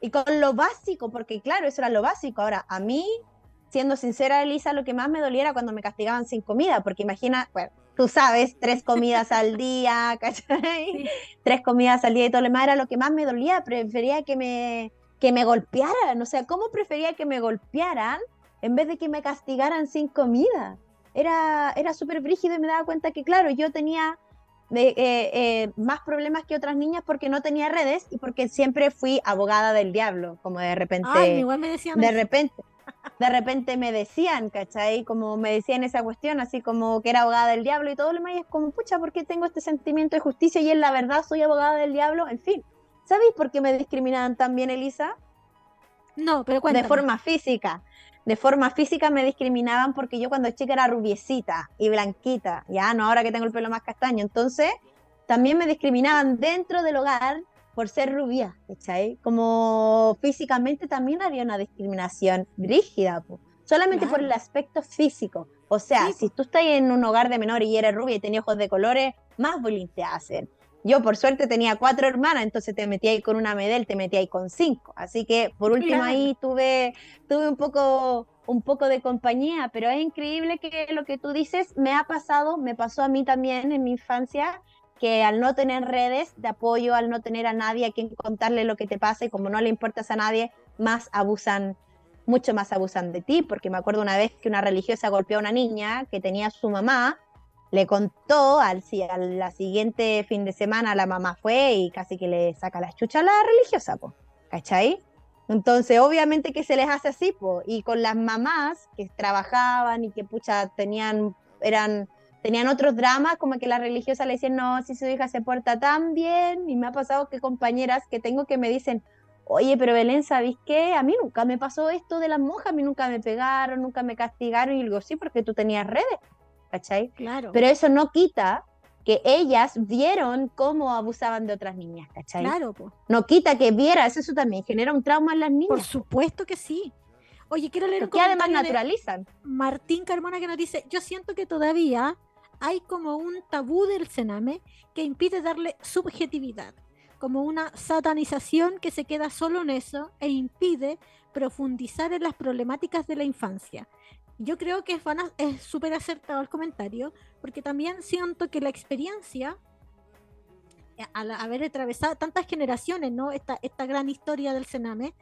Y con lo básico, porque claro, eso era lo básico. Ahora, a mí siendo sincera, Elisa, lo que más me doliera cuando me castigaban sin comida, porque imagina, bueno, tú sabes, tres comidas al día, ¿cachai? Tres comidas al día y todo lo demás era lo que más me dolía, prefería que me, que me golpearan, o sea, ¿cómo prefería que me golpearan en vez de que me castigaran sin comida? Era, era súper brígido y me daba cuenta que, claro, yo tenía eh, eh, más problemas que otras niñas porque no tenía redes y porque siempre fui abogada del diablo, como de repente. Ay, igual me decían de repente de repente me decían, ¿cachai? Como me decían esa cuestión, así como que era abogada del diablo y todo lo demás, y es como, pucha, ¿por qué tengo este sentimiento de justicia y en la verdad soy abogada del diablo? En fin, ¿sabéis por qué me discriminaban también, Elisa? No, pero de cuéntame. forma física. De forma física me discriminaban porque yo cuando chica era rubiecita y blanquita, ya no ahora que tengo el pelo más castaño. Entonces, también me discriminaban dentro del hogar por ser rubia, ¿cachai? Como físicamente también había una discriminación rígida, po. solamente por Claro. el aspecto físico. O sea, Sí, si tú estás en un hogar de menor y eres rubia y tenías ojos de colores, más bullying te hacen. Yo, por suerte, tenía cuatro hermanas, entonces te metí ahí con una medel, te metí ahí con cinco. Así que, por último, Claro. ahí tuve, tuve un poco un poco de compañía, pero es increíble que lo que tú dices me ha pasado, me pasó a mí también en mi infancia, que al no tener redes de apoyo, al no tener a nadie a quien contarle lo que te pasa y como no le importas a nadie, más abusan, mucho más abusan de ti, porque me acuerdo una vez que una religiosa golpeó a una niña que tenía a su mamá, le contó al, al siguiente fin de semana la mamá fue y casi que le saca la chucha a la religiosa, po, ¿cachai? Entonces, obviamente que se les hace así, po, y con las mamás que trabajaban y que pucha tenían, eran, tenían otros dramas, como que la religiosa le decían, no, si su hija se porta tan bien, y me ha pasado que compañeras que tengo que me dicen, oye, pero Belén, ¿sabes qué? A mí nunca me pasó esto de las monjas, a mí nunca me pegaron, nunca me castigaron, y digo, sí, porque tú tenías redes, ¿cachai? Claro. Pero eso no quita que ellas vieron cómo abusaban de otras niñas, ¿cachai? claro, po. No quita que vieras, eso también genera un trauma en las por niñas, supuesto que sí. Oye, quiero leer un porque además naturalizan. Martín Carmona que nos dice, yo siento que todavía hay como un tabú del cename que impide darle subjetividad, como una satanización que se queda solo en eso e impide profundizar en las problemáticas de la infancia. Yo creo que es súper acertado el comentario, porque también siento que la experiencia, al haber atravesado tantas generaciones, ¿no? Esta, esta gran historia del cename,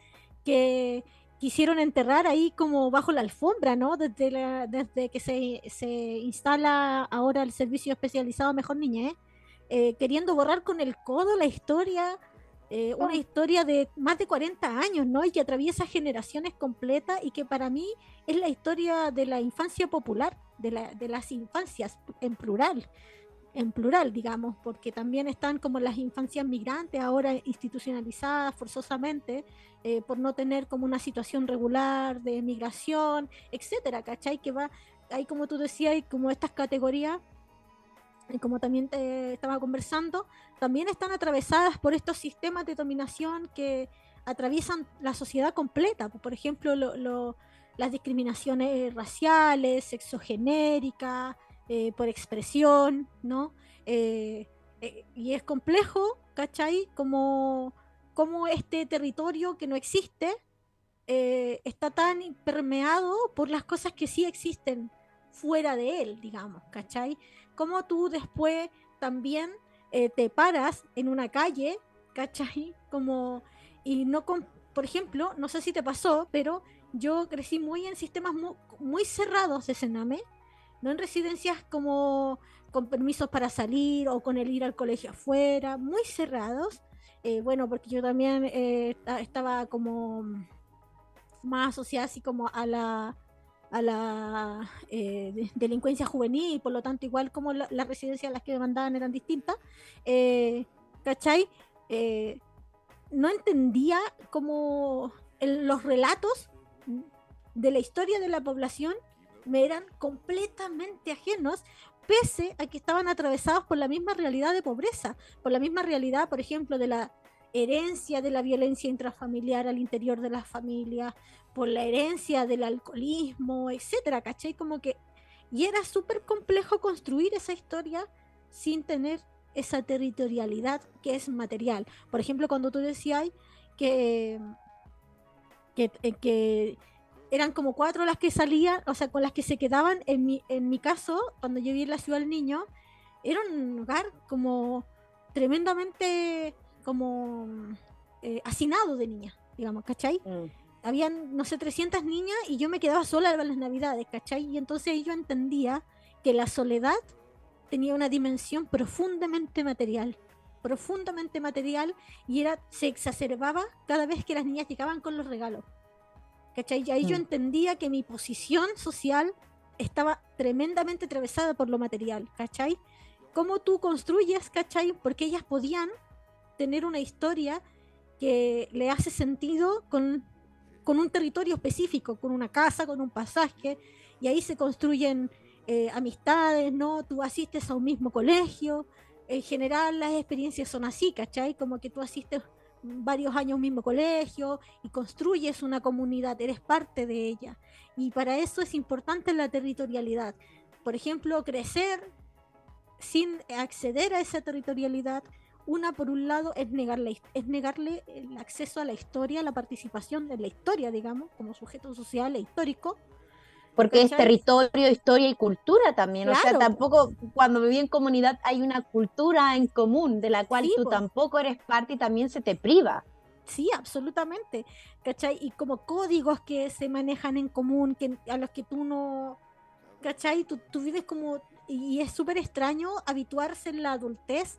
que quisieron enterrar ahí como bajo la alfombra, ¿no? Desde, la- desde que se, se instala ahora el servicio especializado Mejor Niñez, eh, queriendo borrar con el codo la historia, eh, una historia de más de 40 años, ¿no? Y que atraviesa generaciones completas y que para mí es la historia de la infancia popular, de, la- de las infancias en plural en plural, digamos, porque también están como las infancias migrantes ahora institucionalizadas forzosamente eh, por no tener como una situación regular de migración, etcétera, ¿cachai? Que va, hay como tú decías, hay como estas categorías, y como también te estaba conversando, también están atravesadas por estos sistemas de dominación que atraviesan la sociedad completa, por ejemplo, lo- lo- las discriminaciones raciales, sexogenéricas, eh, por expresión, ¿no? Eh, eh, y es complejo, ¿cachai? Como, como este territorio que no existe está tan permeado por las cosas que sí existen fuera de él, digamos, ¿cachai? Como tú después también te paras en una calle, ¿cachai? Como, y no, con, por ejemplo, no sé si te pasó, pero yo crecí muy en sistemas muy, muy cerrados de Sename, no en residencias como con permisos para salir o con el ir al colegio afuera, muy cerrados. Eh, bueno, porque yo también eh, esta- estaba como más asociada así como a la a la eh, de- delincuencia juvenil, por lo tanto igual como la- las residencias a las que me mandaban eran distintas, ¿cachai? No entendía como los relatos de la historia de la población me eran completamente ajenos, pese a que estaban atravesados por la misma realidad de pobreza, por la misma realidad, por ejemplo, de la herencia de la violencia intrafamiliar al interior de las familias, por la herencia del alcoholismo, etcétera, ¿cachai? Como que. Y era súper complejo construir esa historia sin tener esa territorialidad que es material. Por ejemplo, cuando tú decías que, que, eh, que eran como cuatro las que salían, o sea, con las que se quedaban, en mi, en mi caso, cuando yo vi en la ciudad del niño, era un lugar como tremendamente como eh, hacinado de niñas, digamos, ¿cachai? Mm. Habían, no sé, 300 niñas y yo me quedaba sola en las navidades, ¿cachai? Y entonces yo entendía que la soledad tenía una dimensión profundamente material, profundamente material, y era, se exacerbaba cada vez que las niñas llegaban con los regalos. ¿Cachai? Y ahí yo Mm. entendía que mi posición social estaba tremendamente atravesada por lo material, ¿cachai? ¿Cómo tú construyes, ¿cachai? Porque ellas podían tener una historia que le hace sentido con con un territorio específico, con una casa, con un pasaje, y ahí se construyen eh, amistades, ¿no? Tú asistes a un mismo colegio, en general las experiencias son así, ¿cachai? Como que tú asistes varios años mismo colegio y construyes una comunidad, eres parte de ella. Y para eso es importante la territorialidad. Por ejemplo, crecer sin acceder a esa territorialidad, una por un lado es negarle, es negarle el acceso a la historia, la participación de la historia, digamos, como sujeto social e histórico, porque es territorio, historia y cultura también. O sea, tampoco cuando viví en comunidad hay una cultura en común de la cual tú tampoco eres parte y también se te priva. Sí, absolutamente. ¿Cachai? Y como códigos que se manejan en común, que, a los que tú no. ¿Cachai? Tú, tú vives como. Y es súper extraño habituarse en la adultez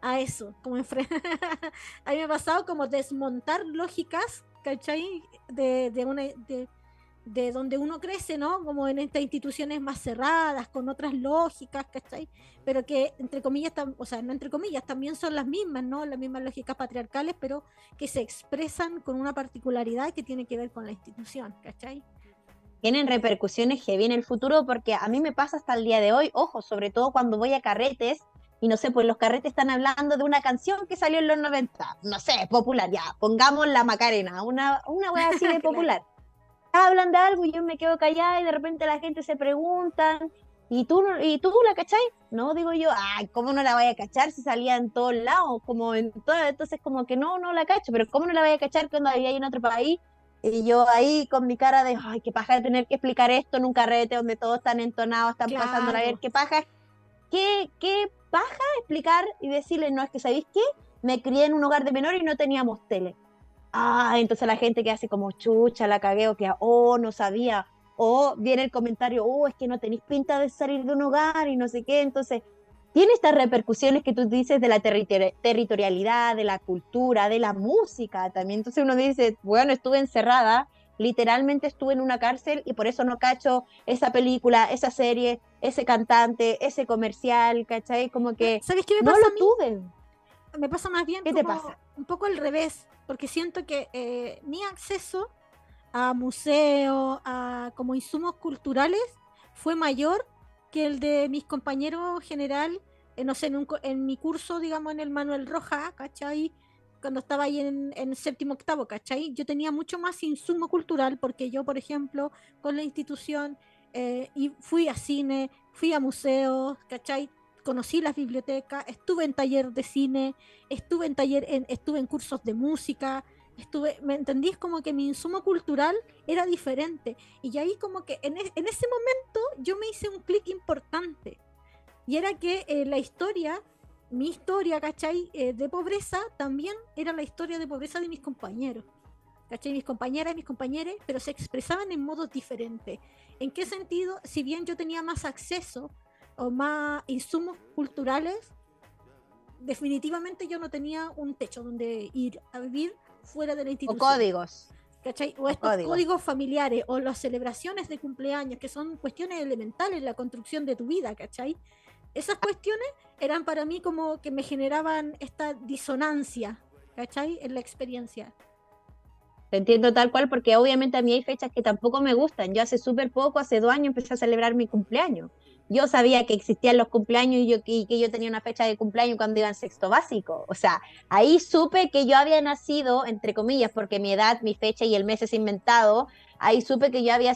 a eso. Como a mí me ha pasado como desmontar lógicas, ¿cachai? De, de una. De, de donde uno crece, ¿no? Como en estas instituciones más cerradas, con otras lógicas, ¿cachai? Pero que, entre comillas, o sea, no entre comillas, también son las mismas, ¿no? Las mismas lógicas patriarcales, pero que se expresan con una particularidad que tiene que ver con la institución, ¿cachai? Tienen repercusiones que viene el futuro porque a mí me pasa hasta el día de hoy, ojo, sobre todo cuando voy a carretes, y no sé, pues los carretes están hablando de una canción que salió en los 90, no sé, popular, ya, pongamos la Macarena, una, una wea así de popular hablan de algo y yo me quedo callada y de repente la gente se pregunta, ¿y tú, ¿y tú la cachai? No, digo yo, ay, ¿cómo no la vaya a cachar si salía en todos lados? Como en todo, entonces como que no, no la cacho, pero ¿cómo no la vaya a cachar cuando había en otro país? Y yo ahí con mi cara de, ay, qué paja tener que explicar esto en un carrete donde todos están entonados, están pasando a ver qué paja, qué, qué paja explicar y decirle, no, es que ¿sabéis qué? Me crié en un hogar de menor y no teníamos tele ah, entonces la gente que hace como chucha, la cagué, o que, oh, no sabía, o viene el comentario, oh, es que no tenéis pinta de salir de un hogar y no sé qué, entonces tiene estas repercusiones que tú dices de la territorialidad, de la cultura, de la música también, entonces uno dice, bueno, estuve encerrada, literalmente estuve en una cárcel y por eso no cacho esa película, esa serie, ese cantante, ese comercial, ¿cachai? Como que ¿Sabes qué me no lo tuve. Me pasa más bien ¿Qué te pasa? Un poco al revés porque siento que eh, mi acceso a museos, a como insumos culturales, fue mayor que el de mis compañeros general, eh, no sé, en, mi curso, digamos, en el Manuel Roja, ¿cachai? Cuando estaba ahí en, en séptimo octavo, ¿cachai? Yo tenía mucho más insumo cultural porque yo, por ejemplo, con la institución, eh, y fui a cine, fui a museos, ¿cachai? Conocí las bibliotecas, estuve en taller de cine, estuve en taller, en, estuve en cursos de música, estuve, ¿me entendís? Como que mi insumo cultural era diferente. Y ahí como que en, en ese momento yo me hice un clic importante. Y era que eh, la historia, mi historia, ¿cachai? Eh, de pobreza también era la historia de pobreza de mis compañeros. ¿Cachai? Mis compañeras y mis compañeros, pero se expresaban en modos diferentes. ¿En qué sentido? Si bien yo tenía más acceso o más insumos culturales, definitivamente yo no tenía un techo donde ir a vivir fuera de la institución. O códigos. ¿cachai? O, estos códigos. familiares o las celebraciones de cumpleaños, que son cuestiones elementales en la construcción de tu vida, ¿cachai? Esas cuestiones eran para mí como que me generaban esta disonancia, ¿cachai? En la experiencia. Te entiendo tal cual, porque obviamente a mí hay fechas que tampoco me gustan. Yo hace súper poco, hace dos años, empecé a celebrar mi cumpleaños yo sabía que existían los cumpleaños y, yo, que yo tenía una fecha de cumpleaños cuando iba en sexto básico. O sea, ahí supe que yo había nacido, entre comillas, porque mi edad, mi fecha y el mes es inventado. Ahí supe que yo había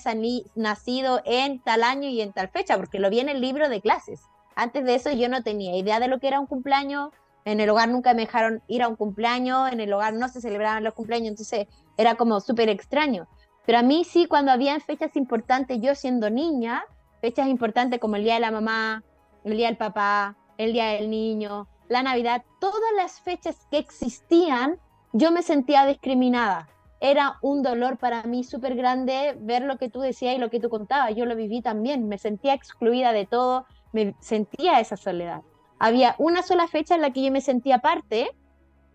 nacido en tal año y en tal fecha, porque lo vi en el libro de clases. Antes de eso yo no tenía idea de lo que era un cumpleaños. En el hogar nunca me dejaron ir a un cumpleaños, en el hogar no se celebraban los cumpleaños, entonces era como súper extraño. Pero a mí sí, cuando había fechas importantes, yo siendo niña, fechas importantes como el Día de la Mamá, el Día del Papá, el Día del Niño, la Navidad, todas las fechas que existían, yo me sentía discriminada. Era un dolor para mí súper grande ver lo que tú decías y lo que tú contabas. Yo lo viví también, me sentía excluida de todo, me sentía esa soledad. Había una sola fecha en la que yo me sentía parte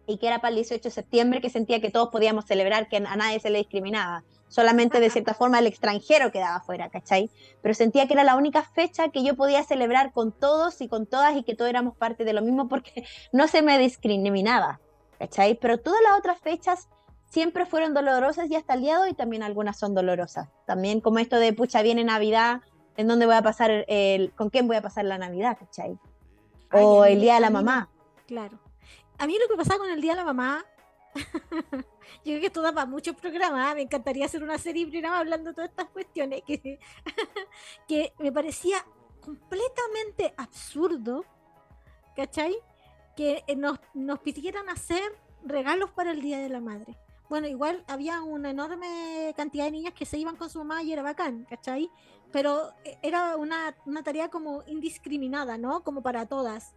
y que era para el 18 de septiembre, que sentía que todos podíamos celebrar, que a nadie se le discriminaba solamente de cierta forma el extranjero quedaba fuera, ¿cachai? Pero sentía que era la única fecha que yo podía celebrar con todos y con todas y que todos éramos parte de lo mismo porque no se me discriminaba, ¿cachai? Pero todas las otras fechas siempre fueron dolorosas y hasta el día de hoy también algunas son dolorosas. También como esto de, pucha, viene Navidad, ¿en dónde voy a pasar el, con quién voy a pasar la Navidad, cachai? O el Día de la Mamá. Claro. A mí lo que pasaba con el Día de la Mamá, yo creo que esto da para muchos programas, me encantaría hacer una serie programa hablando de todas estas cuestiones, que, que me parecía completamente absurdo, ¿cachai? Que nos, nos pidieran hacer regalos para el Día de la Madre. Bueno, igual había una enorme cantidad de niñas que se iban con su mamá y era bacán, ¿cachai? Pero eh, era una, una tarea como indiscriminada, ¿no? Como para todas.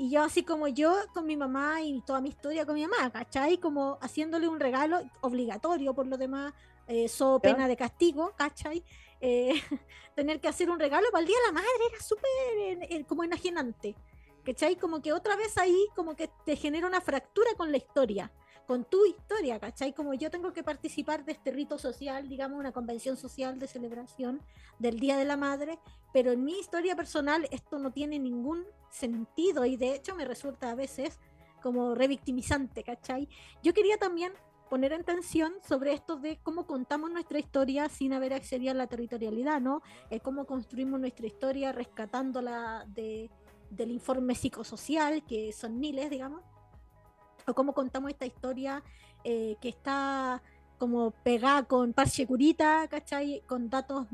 Y yo así como yo con mi mamá y toda mi historia con mi mamá, ¿cachai? Como haciéndole un regalo obligatorio por lo demás, eh, so pena de castigo, ¿cachai? Eh, tener que hacer un regalo para el Día de la Madre era súper como enajenante, ¿cachai? Como que otra vez ahí como que te genera una fractura con la historia, con tu historia, ¿cachai? Como yo tengo que participar de este rito social, digamos, una convención social de celebración del Día de la Madre, pero en mi historia personal esto no tiene ningún sentido y de hecho me resulta a veces como revictimizante, ¿cachai? Yo quería también poner en tensión sobre esto de cómo contamos nuestra historia sin haber accedido a la territorialidad, ¿no? Eh, cómo construimos nuestra historia rescatándola de, del informe psicosocial, que son miles, digamos, o cómo contamos esta historia eh, que está como pegada con parche curita, ¿cachai? Con datos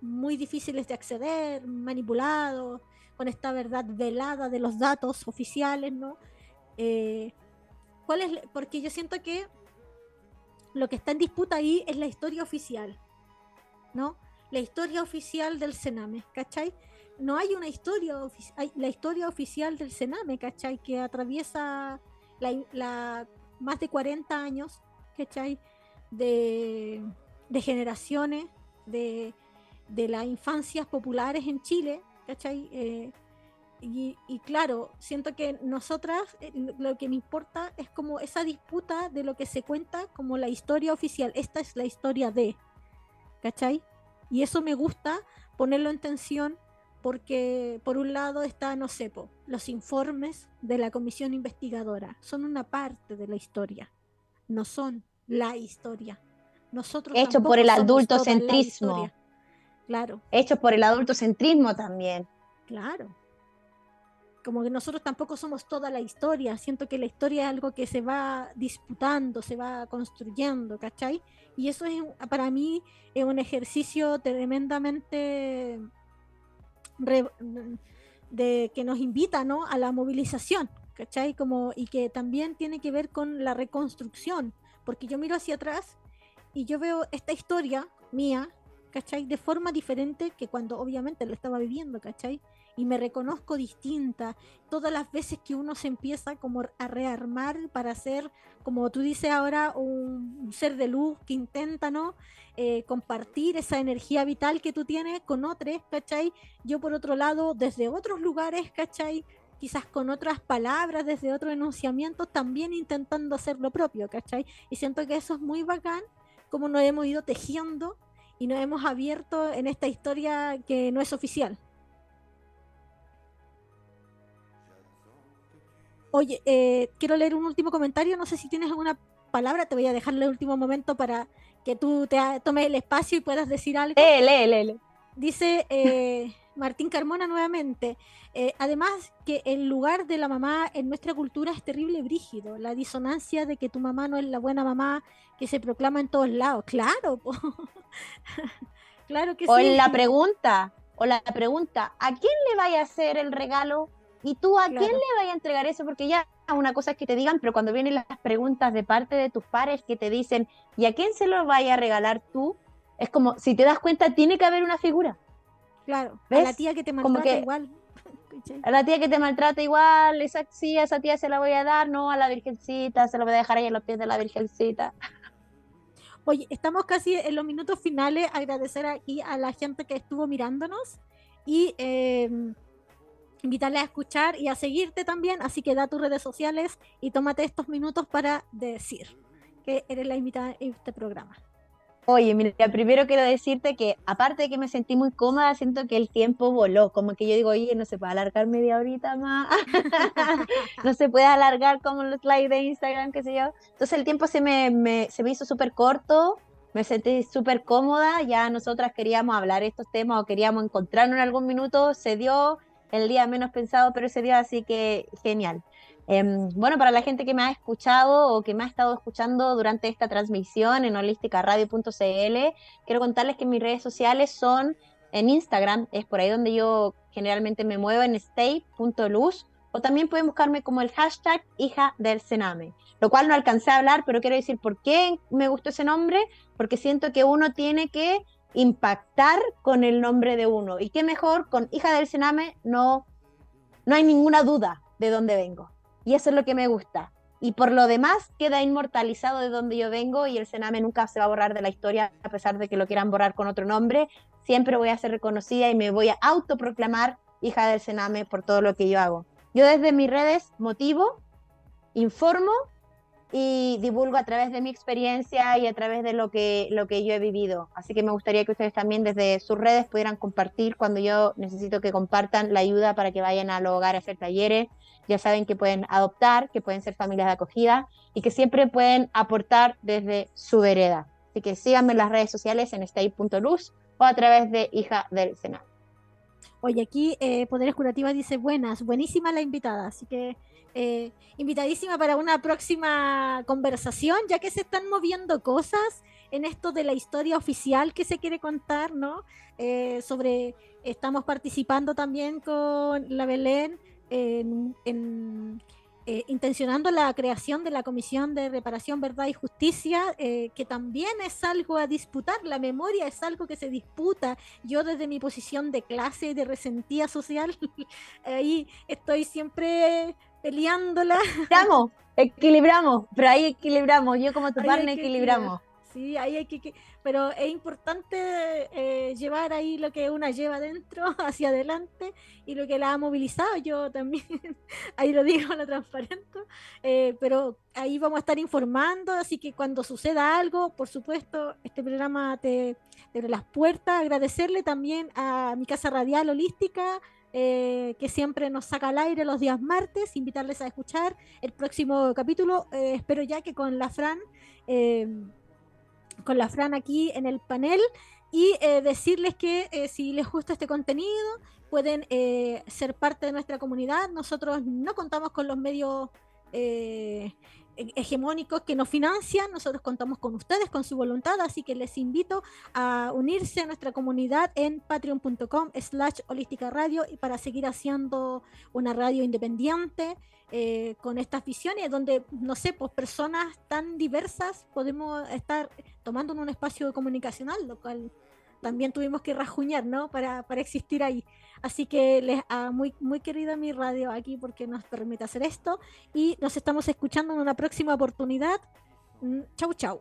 muy difíciles de acceder, manipulados, con esta verdad velada de los datos oficiales, ¿no? Eh, ¿cuál es? Porque yo siento que lo que está en disputa ahí es la historia oficial, ¿no? La historia oficial del Sename, ¿cachai? No hay una historia oficial, la historia oficial del Sename, ¿cachai? Que atraviesa la, más de 40 años, ¿cachai? De, de generaciones, de, de las infancias populares en Chile, ¿cachai? Eh, y, claro, siento que nosotras eh, lo que me importa es como esa disputa de lo que se cuenta como la historia oficial. Esta es la historia de, ¿cachai? Y eso me gusta ponerlo en tensión porque por un lado está, no sé, los informes de la comisión investigadora. Son una parte de la historia, no son la historia. Nosotros Hecho por el adultocentrismo. Claro. Hecho por el adultocentrismo también. Claro. Como que nosotros tampoco somos toda la historia. Siento que la historia es algo que se va disputando, se va construyendo, ¿cachai? Y eso es para mí es un ejercicio tremendamente de que nos invita ¿no? a la movilización, ¿cachai? Como, y que también tiene que ver con la reconstrucción, porque yo miro hacia atrás y yo veo esta historia mía ¿cachai? De forma diferente que cuando obviamente lo estaba viviendo, ¿cachai? Y me reconozco distinta. Todas las veces que uno se empieza como a rearmar para ser, como tú dices ahora, un ser de luz que intenta, ¿no? Eh, compartir esa energía vital que tú tienes con otros, ¿cachai? Yo por otro lado, desde otros lugares, ¿cachai? Quizás con otras palabras, desde otros enunciamientos, también intentando hacer lo propio, ¿cachai? Y siento que eso es muy bacán, como nos hemos ido tejiendo y nos hemos abierto en esta historia que no es oficial. Oye, eh, quiero leer un último comentario, no sé si tienes alguna palabra, te voy a dejar el último momento para que tú te tomes el espacio y puedas decir algo. Lee, lee, lee. Dice eh, Martín Carmona nuevamente, eh, además que el lugar de la mamá en nuestra cultura es terrible brígido, la disonancia de que tu mamá no es la buena mamá que se proclama en todos lados, claro, claro que o sí. O la pregunta, o la pregunta, ¿a quién le vaya a hacer el regalo? ¿Y tú a quién le vaya a entregar eso? Porque ya una cosa es que te digan, pero cuando vienen las preguntas de parte de tus pares que te dicen, ¿y a quién se lo vaya a regalar tú? Es como, si te das cuenta, tiene que haber una figura. Claro, a la tía que te maltrata igual. A la tía que te maltrata igual, esa, sí, a esa tía se la voy a dar, no a la virgencita, se lo voy a dejar ahí en los pies de la virgencita. Oye, estamos casi en los minutos finales. Agradecer aquí a la gente que estuvo mirándonos y eh, invitarle a escuchar y a seguirte también. Así que da tus redes sociales y tómate estos minutos para decir que eres la invitada en este programa. Oye, mira, primero quiero decirte que aparte de que me sentí muy cómoda, siento que el tiempo voló, como que yo digo, oye, no se puede alargar media horita más, no se puede alargar como los likes de Instagram, qué sé yo. Entonces el tiempo se me, se me hizo súper corto, me sentí súper cómoda, ya nosotras queríamos hablar estos temas o queríamos encontrarnos en algún minuto, se dio el día menos pensado, pero se dio así que genial. Em, bueno, para la gente que me ha escuchado o que me ha estado escuchando durante esta transmisión en holisticaradio.cl, quiero contarles que mis redes sociales son en Instagram, es por ahí donde yo generalmente me muevo en stay.luz, o también pueden buscarme como el hashtag hija del cename, lo cual no alcancé a hablar, pero quiero decir por qué me gustó ese nombre, porque siento que uno tiene que impactar con el nombre de uno, y qué mejor, con hija del cename no, no hay ninguna duda de dónde vengo. Y eso es lo que me gusta. Y por lo demás, queda inmortalizado de donde yo vengo y el Sename nunca se va a borrar de la historia, a pesar de que lo quieran borrar con otro nombre. Siempre voy a ser reconocida y me voy a autoproclamar hija del Sename por todo lo que yo hago. Yo desde mis redes motivo, informo y divulgo a través de mi experiencia y a través de lo que, lo que yo he vivido. Así que me gustaría que ustedes también desde sus redes pudieran compartir cuando yo necesito que compartan la ayuda para que vayan a los a hacer talleres. Ya saben que pueden adoptar, que pueden ser familias de acogida y que siempre pueden aportar desde su vereda. Así que síganme en las redes sociales en stay.luz o a través de Hija del Senado. Oye, aquí eh, Poderes Curativas dice buenas, buenísima la invitada, así que eh, invitadísima para una próxima conversación, ya que se están moviendo cosas en esto de la historia oficial que se quiere contar, ¿no? Eh, sobre, estamos participando también con la Belén en, eh, intencionando la creación de la Comisión de Reparación, Verdad y Justicia, que también es algo a disputar, la memoria es algo que se disputa. Yo desde mi posición de clase y de resentía social, ahí estoy siempre peleándola. Equilibramos, equilibramos, pero ahí equilibramos. Yo como tu partner equilibramos. Sí, ahí hay que, pero es importante eh, llevar ahí lo que una lleva dentro hacia adelante y lo que la ha movilizado. Yo también, ahí lo digo, lo transparento, eh, pero ahí vamos a estar informando, así que cuando suceda algo, por supuesto, este programa te, abre las puertas. Agradecerle también a mi casa radial holística, eh, que siempre nos saca al aire los días martes, invitarles a escuchar el próximo capítulo, espero ya que con la Fran, con la Fran aquí en el panel, y decirles que si les gusta este contenido, pueden ser parte de nuestra comunidad, nosotros no contamos con los medios hegemónicos que nos financian. Nosotros contamos con ustedes, con su voluntad, así que les invito a unirse a nuestra comunidad en patreon.com slash holística radio y para seguir haciendo una radio independiente eh, con estas visiones donde, no sé, pues personas tan diversas podemos estar tomando un espacio comunicacional, lo cual también tuvimos que rajuñar, ¿no? Para, para existir ahí. Así que les ha muy, muy querida mi radio aquí porque nos permite hacer esto y nos estamos escuchando en una próxima oportunidad. Mm, chau, chau.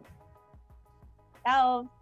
Chao.